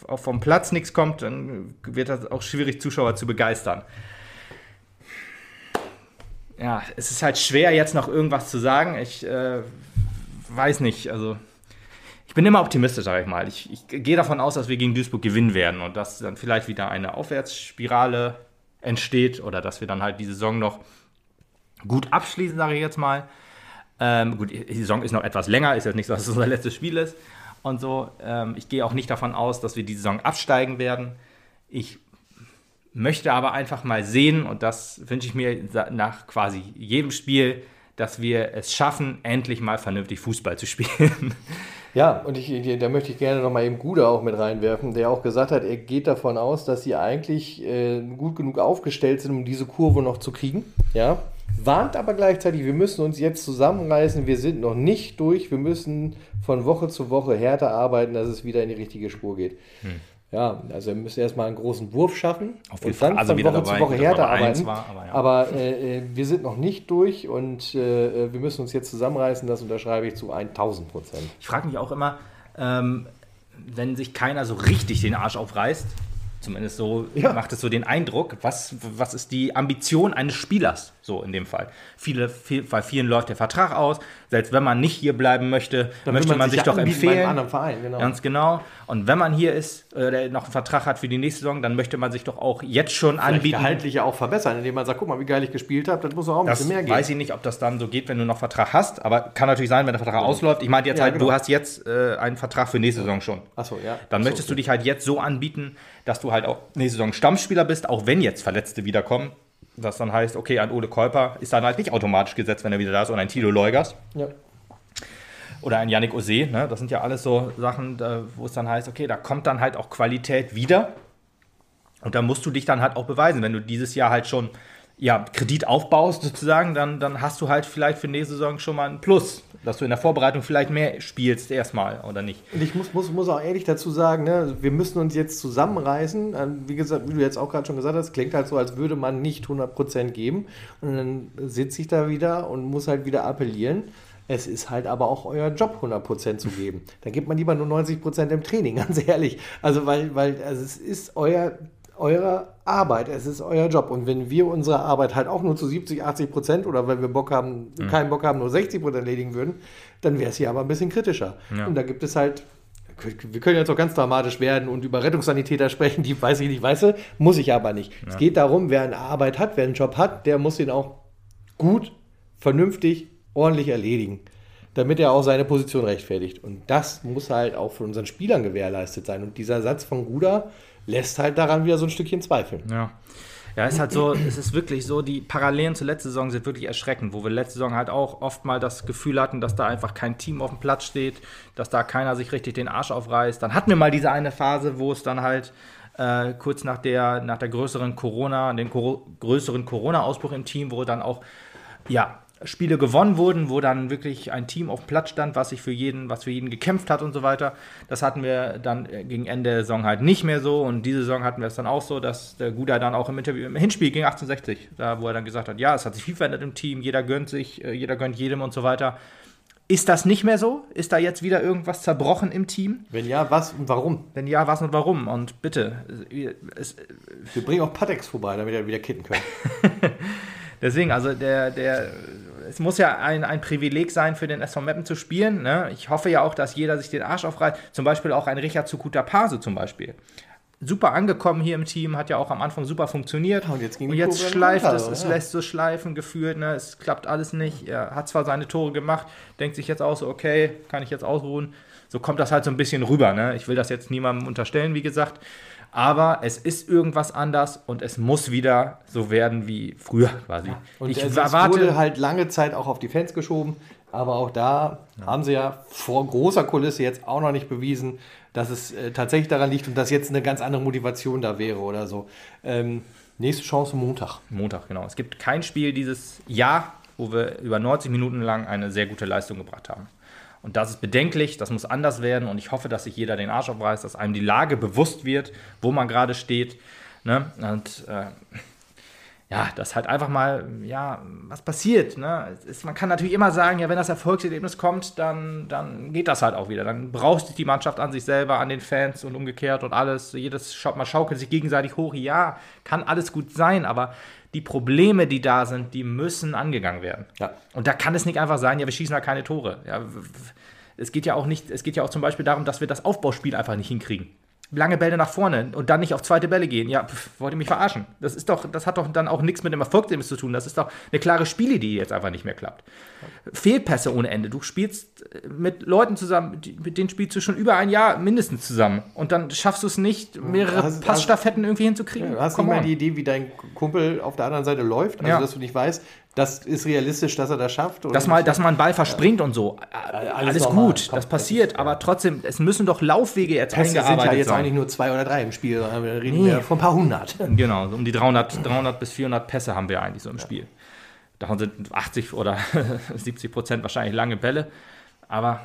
auch vom Platz nichts kommt, dann wird das auch schwierig, Zuschauer zu begeistern. Ja, es ist halt schwer, jetzt noch irgendwas zu sagen. Ich äh, weiß nicht, also ich bin immer optimistisch, sage ich mal. Ich, ich gehe davon aus, dass wir gegen Duisburg gewinnen werden und dass dann vielleicht wieder eine Aufwärtsspirale entsteht oder dass wir dann halt die Saison noch gut abschließen, sage ich jetzt mal. Ähm, gut, die Saison ist noch etwas länger, ist jetzt nicht so, dass es unser letztes Spiel ist und so. Ähm, ich gehe auch nicht davon aus, dass wir die Saison absteigen werden. Ich möchte aber einfach mal sehen, und das wünsche ich mir nach quasi jedem Spiel, dass wir es schaffen, endlich mal vernünftig Fußball zu spielen. Ja, und ich, da möchte ich gerne noch mal eben Gude auch mit reinwerfen, der auch gesagt hat, er geht davon aus, dass sie eigentlich äh, gut genug aufgestellt sind, um diese Kurve noch zu kriegen. Ja, warnt aber gleichzeitig, wir müssen uns jetzt zusammenreißen, wir sind noch nicht durch, wir müssen von Woche zu Woche härter arbeiten, dass es wieder in die richtige Spur geht. Ja, also wir müssen erstmal einen großen Wurf schaffen Auf jeden und dann. Also von Woche dabei, zu Woche härter arbeiten. war, aber ja. aber äh, äh, wir sind noch nicht durch und äh, wir müssen uns jetzt zusammenreißen, das unterschreibe ich zu 1000 Prozent. Ich frage mich auch immer, ähm, wenn sich keiner so richtig den Arsch aufreißt, zumindest so Ja. macht es so den Eindruck, was, was ist die Ambition eines Spielers, so in dem Fall. Viele, viel, bei vielen läuft der Vertrag aus, selbst wenn man nicht hier bleiben möchte, Dann möchte will man, sich ja doch anbieten bei einem empfehlen. anderen Verein, genau. Ganz genau. Und wenn man hier ist, äh, der noch einen Vertrag hat für die nächste Saison, dann möchte man sich doch auch jetzt schon Vielleicht anbieten. gehaltlich ja auch verbessern, indem man sagt, guck mal, wie geil ich gespielt habe, das muss auch ein Das bisschen mehr geben. weiß ich nicht, ob das dann so geht, wenn du noch Vertrag hast, aber kann natürlich sein, wenn der Vertrag ausläuft. Ich meine jetzt Ja, halt, genau. du hast jetzt äh, einen Vertrag für nächste Saison schon. Achso, ja. Dann Achso, möchtest du dich halt jetzt so anbieten, dass du halt auch nächste Saison Stammspieler bist, auch wenn jetzt Verletzte wiederkommen. Das dann heißt, okay, ein Ole Käuper ist dann halt nicht automatisch gesetzt, wenn er wieder da ist, und ein Tilo Leugers Ja. oder ein Yannick Ose. Ne? Das sind ja alles so Sachen, wo es dann heißt, okay, da kommt dann halt auch Qualität wieder. Und da musst du dich dann halt auch beweisen. Wenn du dieses Jahr halt schon ja, Kredit aufbaust, sozusagen, dann, dann hast du halt vielleicht für nächste Saison schon mal ein Plus, dass du in der Vorbereitung vielleicht mehr spielst erstmal oder nicht. Und ich muss, muss, muss auch ehrlich dazu sagen, ne, wir müssen uns jetzt zusammenreißen. Ähm, Wie gesagt, wie du jetzt auch gerade schon gesagt hast, klingt halt so, als würde man nicht 100% geben. Und dann sitze ich da wieder und muss halt wieder appellieren. Es ist halt aber auch euer Job, 100% zu geben. Dann gibt man lieber nur 90% im Training, ganz ehrlich. Also, weil, weil also es ist euer, eure Arbeit, es ist euer Job. Und wenn wir unsere Arbeit halt auch nur zu 70, 80 Prozent oder wenn wir Bock haben, keinen Bock haben, nur 60 Prozent erledigen würden, dann wäre es hier aber ein bisschen kritischer. Ja. Und da gibt es halt wir können jetzt auch ganz dramatisch werden und über Rettungssanitäter sprechen, die weiß ich nicht, weiß du, muss ich aber nicht. Es geht darum, wer eine Arbeit hat, wer einen Job hat, der muss ihn auch gut, vernünftig, ordentlich erledigen, damit er auch seine Position rechtfertigt. Und das muss halt auch von unseren Spielern gewährleistet sein. Und dieser Satz von Guda lässt halt daran wieder so ein Stückchen zweifeln. Ja. Ja, ist halt so, es ist wirklich so, die Parallelen zur letzten Saison sind wirklich erschreckend, wo wir letzte Saison halt auch oft mal das Gefühl hatten, dass da einfach kein Team auf dem Platz steht, dass da keiner sich richtig den Arsch aufreißt. Dann hatten wir mal diese eine Phase, wo es dann halt äh, kurz nach der, nach der größeren Corona, den Coro größeren Corona-Ausbruch im Team, wo dann auch, ja, Spiele gewonnen wurden, wo dann wirklich ein Team auf dem Platz stand, was sich für jeden, was für jeden gekämpft hat und so weiter. Das hatten wir dann äh, gegen Ende der Saison halt nicht mehr so und diese Saison hatten wir es dann auch so, dass der Guda dann auch im Interview im Hinspiel gegen 1860, da wo er dann gesagt hat, ja, es hat sich viel verändert im Team, jeder gönnt sich, äh, jeder gönnt jedem und so weiter. Ist das nicht mehr so? Ist da jetzt wieder irgendwas zerbrochen im Team? Wenn ja, was und warum? Wenn ja, was und warum? Und bitte, äh, es, Wir bringen auch Patex vorbei, damit wir wieder kitten können. Deswegen, also der, der, es muss ja ein, ein Privileg sein, für den SV Meppen zu spielen. Ne? Ich hoffe ja auch, dass jeder sich den Arsch aufreißt. Zum Beispiel auch ein Richard Zukuta Pase zum Beispiel. super angekommen hier im Team, hat ja auch am Anfang super funktioniert. und jetzt, und jetzt schleift runter, es, es ja. lässt so schleifen gefühlt, ne? es klappt alles nicht. Er hat zwar seine Tore gemacht, denkt sich jetzt auch so, okay, kann ich jetzt ausruhen. So kommt das halt so ein bisschen rüber. Ne? Ich will das jetzt niemandem unterstellen, wie gesagt. Aber es ist irgendwas anders und es muss wieder so werden wie früher quasi. Und ich es, erwarte wurde halt lange Zeit auch auf die Fans geschoben, aber auch da haben sie ja vor großer Kulisse jetzt auch noch nicht bewiesen, dass es äh, tatsächlich daran liegt und dass jetzt eine ganz andere Motivation da wäre oder so. Ähm, nächste Chance Montag. Montag, genau. Es gibt kein Spiel dieses Jahr, wo wir über 90 Minuten lang eine sehr gute Leistung gebracht haben. Und das ist bedenklich, das muss anders werden und ich hoffe, dass sich jeder den Arsch aufreißt, dass einem die Lage bewusst wird, wo man gerade steht. Ne? Und äh, ja, dass halt einfach mal, ja, was passiert. Ne? Es ist, man kann natürlich immer sagen, ja, wenn das Erfolgserlebnis kommt, dann, dann geht das halt auch wieder. Dann braucht sich die Mannschaft an sich selber, an den Fans und umgekehrt und alles. Jedes schaut man schaukelt sich gegenseitig hoch. Ja, kann alles gut sein, aber die Probleme, die da sind, die müssen angegangen werden. Ja. Und da kann es nicht einfach sein, ja, wir schießen da keine Tore. Ja, es geht ja auch nicht, es geht ja auch zum Beispiel darum, dass wir das Aufbauspiel einfach nicht hinkriegen. Lange Bälle nach vorne und dann nicht auf zweite Bälle gehen. Ja, pf, wollt ihr mich verarschen? Das ist doch, das hat doch dann auch nichts mit dem Erfolgserlebnis zu tun. Das ist doch eine klare Spielidee, die jetzt einfach nicht mehr klappt. Fehlpässe ohne Ende. Du spielst äh, mit Leuten zusammen, mit denen spielst du schon über ein Jahr mindestens zusammen. Und dann schaffst du es nicht, mehrere Hast- Passstaffetten irgendwie hinzukriegen. Du hast nicht mal die Idee, wie dein Kumpel auf der anderen Seite läuft, also Ja. dass du nicht weißt, das ist realistisch, dass er das schafft. oder Dass mal, dass man einen Ball verspringt und so. Alles, alles normal. gut, Komm, das das passiert, ist- aber trotzdem, es müssen doch Laufwege jetzt Pässe sind ja eingearbeitet jetzt sein. eigentlich nur zwei oder drei im Spiel, wir reden Nee. ja von ein paar hundert. Genau, um die 300, 300 bis 400 Pässe haben wir eigentlich so im Spiel. Davon sind 80 oder 70 Prozent wahrscheinlich lange Bälle. Aber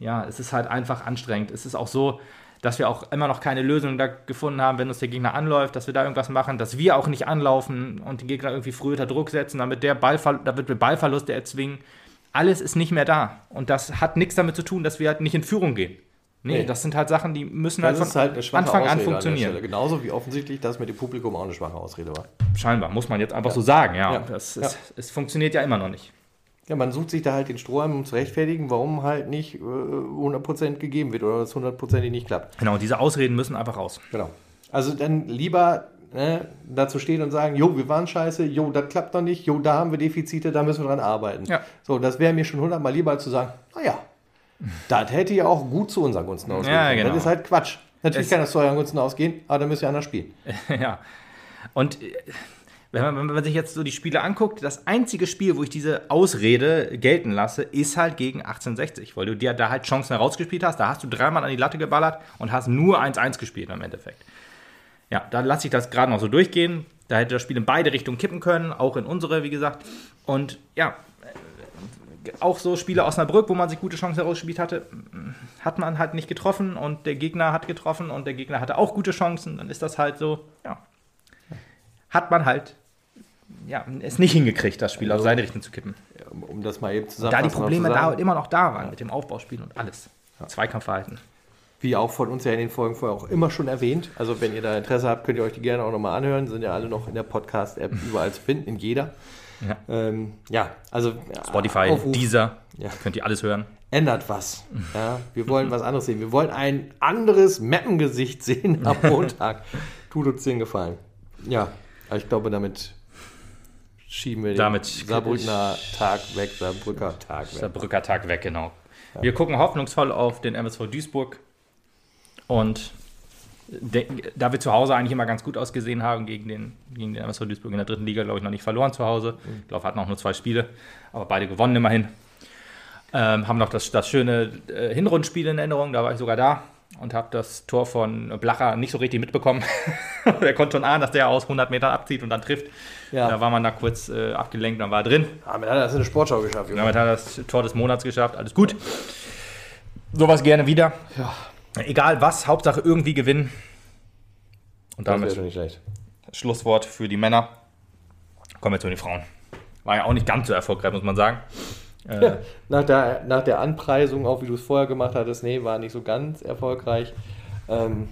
ja, es ist halt einfach anstrengend. Es ist auch so, dass wir auch immer noch keine Lösung da gefunden haben, wenn uns der Gegner anläuft, dass wir da irgendwas machen, dass wir auch nicht anlaufen und den Gegner irgendwie früh unter Druck setzen, damit der Ballver damit wir Ballverluste erzwingen. Alles ist nicht mehr da. Und das hat nichts damit zu tun, dass wir halt nicht in Führung gehen. Nee, Nee. das sind halt Sachen, die müssen Das halt von ist halt Anfang an Ausrede der funktionieren. Stelle. Genauso wie offensichtlich das mit dem Publikum auch eine schwache Ausrede war. Scheinbar, muss man jetzt einfach so sagen, ja. Ja. Das, Ja. Es, es funktioniert ja immer noch nicht. Ja, man sucht sich da halt den Strohhalm, um zu rechtfertigen, warum halt nicht äh, 100% gegeben wird oder das 100%ig nicht klappt. Genau, diese Ausreden müssen einfach raus. Genau. Also dann lieber ne, dazu stehen und sagen, jo, wir waren scheiße, jo, das klappt noch nicht, jo, da haben wir Defizite, da müssen wir dran arbeiten. Ja. So, das wäre mir schon hundertmal lieber, als zu sagen, naja, das hätte ja auch gut zu unseren Gunsten ausgehen Ja, genau. Das ist halt Quatsch. Natürlich Es- kann das zu euren Gunsten ausgehen, aber dann müsst ihr anders spielen. ja. Und äh, wenn man, wenn man sich jetzt so die Spiele anguckt, das einzige Spiel, wo ich diese Ausrede gelten lasse, ist halt gegen 1860, weil du dir da halt Chancen herausgespielt hast. Da hast du dreimal an die Latte geballert und hast nur 1-1 gespielt im Endeffekt. Ja, da lasse ich das gerade noch so durchgehen. Da hätte das Spiel in beide Richtungen kippen können, auch in unsere, wie gesagt. Und ja, äh, auch so Spiele Osnabrück, wo man sich gute Chancen herausgespielt hatte, hat man halt nicht getroffen und der Gegner hat getroffen und der Gegner hatte auch gute Chancen. Dann ist das halt so, ja, hat man halt ja, es nicht hingekriegt, das Spiel auf seine Richtung zu kippen. Um, um das mal eben Da zusammenfassen die Probleme zu da immer noch da waren mit dem Aufbauspiel und alles. Zweikampfverhalten. Wie auch von uns ja in den Folgen vorher auch immer schon erwähnt. Also wenn ihr da Interesse habt, könnt ihr euch die gerne auch nochmal anhören. Sind ja alle noch in der Podcast-App überall zu finden, in jeder. Ja. Ähm, ja, also Spotify, Aufruf, Deezer, Ja. könnt ihr alles hören. ändert was. Ja, wir wollen was anderes sehen. Wir wollen ein anderes Mappengesicht sehen am Montag. Tut uns den Gefallen. Ja, ich glaube, damit schieben wir den Damit- Saarbrücker Tag weg, Saarbrücker Tag weg. Saarbrücker Tag weg, genau. Wir gucken hoffnungsvoll auf den MSV Duisburg und da wir zu Hause eigentlich immer ganz gut ausgesehen haben gegen den, gegen den MSV Duisburg in der dritten Liga, glaube ich, noch nicht verloren zu Hause. Ich glaube, wir hatten auch nur zwei Spiele, aber beide gewonnen immerhin. Ähm, haben noch das, das schöne äh, Hinrundenspiel in Erinnerung, da war ich sogar da und habe das Tor von Blacher nicht so richtig mitbekommen. er konnte schon ahnen, dass der aus 100 Metern abzieht und dann trifft. Ja. Da war man da kurz äh, abgelenkt, dann war er drin. Damit hat er das in eine Sportschau geschafft, Junge. Damit hat er das Tor des Monats geschafft. Alles gut. Sowas gerne wieder. Ja, Egal was, Hauptsache irgendwie gewinnen. Und das damit schon nicht schlecht. Schlusswort für die Männer. Kommen wir zu den Frauen. War ja auch nicht ganz so erfolgreich, muss man sagen. Äh, Nach der, nach der Anpreisung, auch wie du es vorher gemacht hattest, nee, war nicht so ganz erfolgreich. Ähm,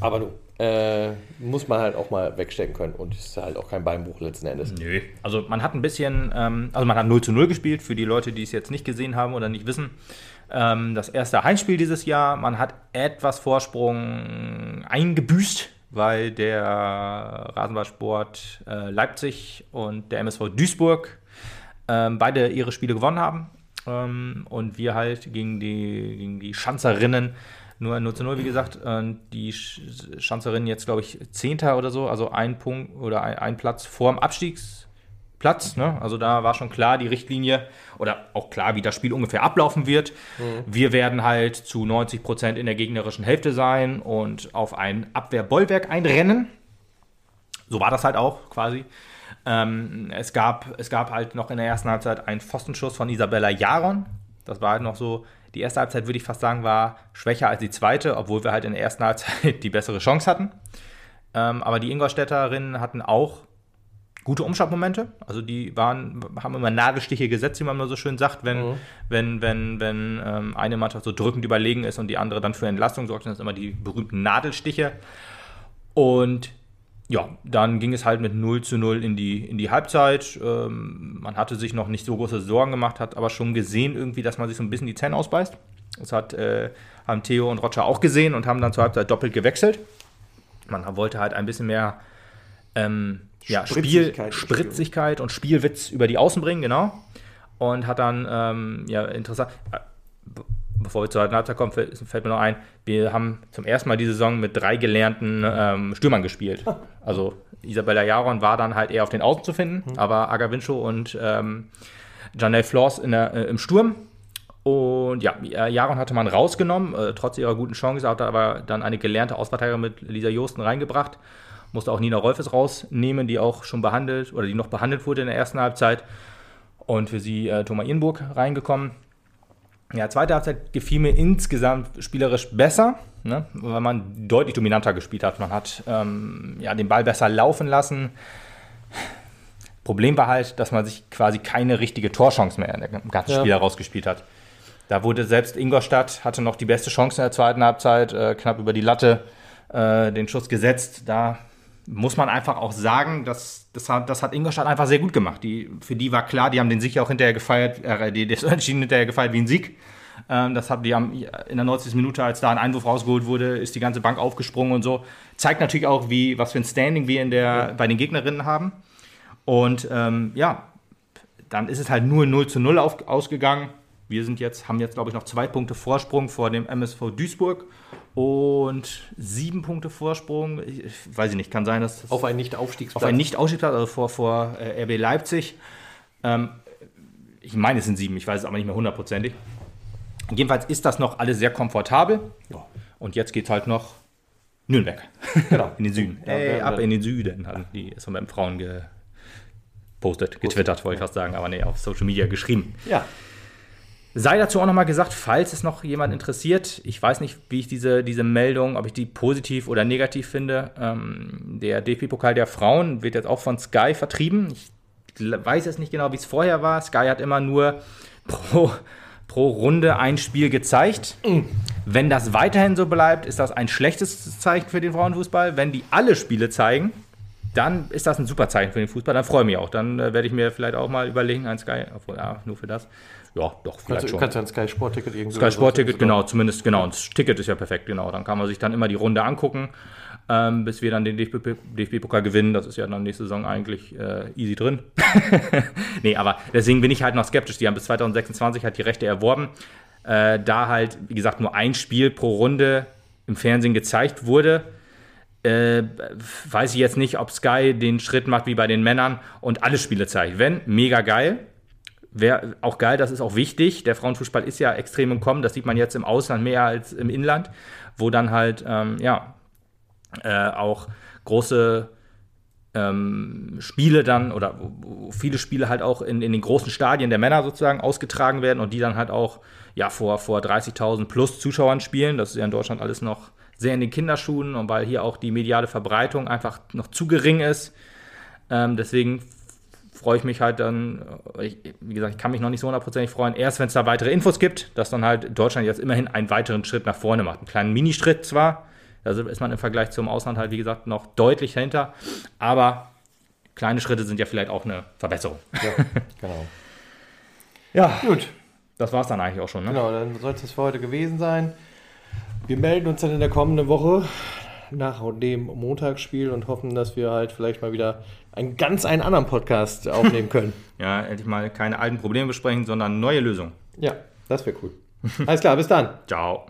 aber du, äh, muss man halt auch mal wegstecken können und ist halt auch kein Beinbruch letzten Endes. Nö. Also man hat ein bisschen, ähm, also man hat 0 zu 0 gespielt, für die Leute, die es jetzt nicht gesehen haben oder nicht wissen. Ähm, das erste Heimspiel dieses Jahr. Man hat etwas Vorsprung eingebüßt, weil der Rasenballsport äh, Leipzig und der MSV Duisburg ähm, beide ihre Spiele gewonnen haben. Ähm, und wir halt gegen die, gegen die Schanzerinnen nur 0 zu 0, wie gesagt. Und die Schanzerinnen jetzt, glaube ich, Zehnter oder so, also ein Punkt oder ein, ein Platz vorm Abstiegsplatz. Ne? Also da war schon klar die Richtlinie oder auch klar, wie das Spiel ungefähr ablaufen wird. Mhm. Wir werden halt zu 90 Prozent in der gegnerischen Hälfte sein und auf ein Abwehrbollwerk einrennen. So war das halt auch quasi. Ähm, es, gab, es gab halt noch in der ersten Halbzeit einen Pfostenschuss von Isabella Jaron. Das war halt noch so, die erste Halbzeit würde ich fast sagen, war schwächer als die zweite, obwohl wir halt in der ersten Halbzeit die bessere Chance hatten. Ähm, aber die Ingolstädterinnen hatten auch gute Umschaltmomente. Also die waren, haben immer Nadelstiche gesetzt, wie man immer so schön sagt, wenn, mhm. wenn, wenn, wenn ähm, eine Mannschaft so drückend überlegen ist und die andere dann für Entlastung sorgt, sind das immer die berühmten Nadelstiche. Und ja, dann ging es halt mit 0 zu 0 in die, in die Halbzeit. Ähm, man hatte sich noch nicht so große Sorgen gemacht, hat aber schon gesehen irgendwie, dass man sich so ein bisschen die Zähne ausbeißt. Das hat, äh, haben Theo und Roger auch gesehen und haben dann zur Halbzeit doppelt gewechselt. Man wollte halt ein bisschen mehr ähm, ja, Spritzigkeit, Spiel, Spritzigkeit und Spielwitz über die Außen bringen, genau. Und hat dann, ähm, ja, interessant, äh, bevor wir zur zweiten Halbzeit kommen, fällt, mir noch ein, wir haben zum ersten Mal diese Saison mit drei gelernten ähm, Stürmern gespielt. Also Isabella Jaron war dann halt eher auf den Außen zu finden, mhm. aber Aga Vincho und ähm, Janelle Floss in der, äh, im Sturm. Und ja, Jaron hatte man rausgenommen, äh, trotz ihrer guten Chance, hat aber dann eine gelernte Ausverteidigerin mit Lisa Josten reingebracht. Musste auch Nina Rolfes rausnehmen, die auch schon behandelt oder die noch behandelt wurde in der ersten Halbzeit. Und für sie äh, Thomas Irenburg reingekommen. Ja, zweite Halbzeit gefiel mir insgesamt spielerisch besser, ne, weil man deutlich dominanter gespielt hat. Man hat ähm, ja, den Ball besser laufen lassen. Problem war halt, dass man sich quasi keine richtige Torchance mehr im ganzen ja. Spiel herausgespielt hat. Da wurde selbst Ingolstadt, hatte noch die beste Chance in der zweiten Halbzeit, äh, knapp über die Latte äh, den Schuss gesetzt. Da muss man einfach auch sagen, dass das hat, das hat Ingolstadt einfach sehr gut gemacht. Die, für die war klar, die haben den Sieg ja auch hinterher gefeiert, äh, die, das Unentschieden hinterher gefeiert wie ein Sieg. Ähm, das haben die haben in der 90. Minute, als da ein Einwurf rausgeholt wurde, ist die ganze Bank aufgesprungen und so. Zeigt natürlich auch, wie, was für ein Standing wir in der, ja. bei den Gegnerinnen haben. Und ähm, ja, dann ist es halt nur 0 zu 0 auf, ausgegangen. Wir sind jetzt, haben jetzt, glaube ich, noch zwei Punkte Vorsprung vor dem MSV Duisburg und sieben Punkte Vorsprung. Ich, weiß ich nicht, kann sein, dass. auf einen Nicht-Aufstiegsplatz. Auf einen Nicht-Aufstiegsplatz, also vor, vor äh, RB Leipzig. Ähm, ich meine, es sind sieben, ich weiß es aber nicht mehr hundertprozentig. Jedenfalls ist das noch alles sehr komfortabel. Ja. Und jetzt geht es halt noch Nürnberg. Genau. in den Süden. Ja, äh, ab in den Süden, haben die SMM Frauen gepostet, getwittert, wollte ich fast sagen, aber nee, auf Social Media geschrieben. Ja. Sei dazu auch nochmal gesagt, falls es noch jemand interessiert, ich weiß nicht, wie ich diese, diese Meldung, ob ich die positiv oder negativ finde. Ähm, der DP-Pokal der Frauen wird jetzt auch von Sky vertrieben. Ich weiß jetzt nicht genau, wie es vorher war. Sky hat immer nur pro, pro Runde ein Spiel gezeigt. Wenn das weiterhin so bleibt, ist das ein schlechtes Zeichen für den Frauenfußball. Wenn die alle Spiele zeigen, dann ist das ein super Zeichen für den Fußball. Dann freue ich mich auch. Dann äh, werde ich mir vielleicht auch mal überlegen, ein Sky, obwohl, ja, nur für das. Ja, doch, vielleicht kannst, schon. Du kannst ja ein Sky Sport-Ticket irgendwie. Sky Sport-Ticket, genau, zumindest, genau. Und das Ticket ist ja perfekt, genau. Dann kann man sich dann immer die Runde angucken, ähm, bis wir dann den DFB-Pokal gewinnen. Das ist ja dann nächste Saison eigentlich äh, easy drin. nee, aber deswegen bin ich halt noch skeptisch. Die haben bis 2026 halt die Rechte erworben. Äh, da halt, wie gesagt, nur ein Spiel pro Runde im Fernsehen gezeigt wurde. Äh, weiß ich jetzt nicht, ob Sky den Schritt macht wie bei den Männern und alle Spiele zeigt. Wenn, mega geil. Wäre auch geil, das ist auch wichtig. Der Frauenfußball ist ja extrem im Kommen. Das sieht man jetzt im Ausland mehr als im Inland, wo dann halt, ähm, ja, äh, auch große ähm, Spiele dann oder viele Spiele halt auch in, in den großen Stadien der Männer sozusagen ausgetragen werden und die dann halt auch ja, vor, vor 30.000 plus Zuschauern spielen. Das ist ja in Deutschland alles noch sehr in den Kinderschuhen und weil hier auch die mediale Verbreitung einfach noch zu gering ist. Ähm, deswegen freue ich mich halt dann, äh, ich, wie gesagt, ich kann mich noch nicht so hundertprozentig freuen, erst wenn es da weitere Infos gibt, dass dann halt Deutschland jetzt immerhin einen weiteren Schritt nach vorne macht. Einen kleinen Minischritt zwar, also ist man im Vergleich zum Ausland halt, wie gesagt, noch deutlich dahinter, aber kleine Schritte sind ja vielleicht auch eine Verbesserung. Ja, genau. ja. Gut. das war es dann eigentlich auch schon. Ne? Genau, dann soll es das für heute gewesen sein. Wir melden uns dann in der kommenden Woche nach dem Montagsspiel und hoffen, dass wir halt vielleicht mal wieder einen ganz einen anderen Podcast aufnehmen können. ja, endlich mal keine alten Probleme besprechen, sondern neue Lösungen. Ja, das wäre cool. Alles klar, bis dann. Ciao.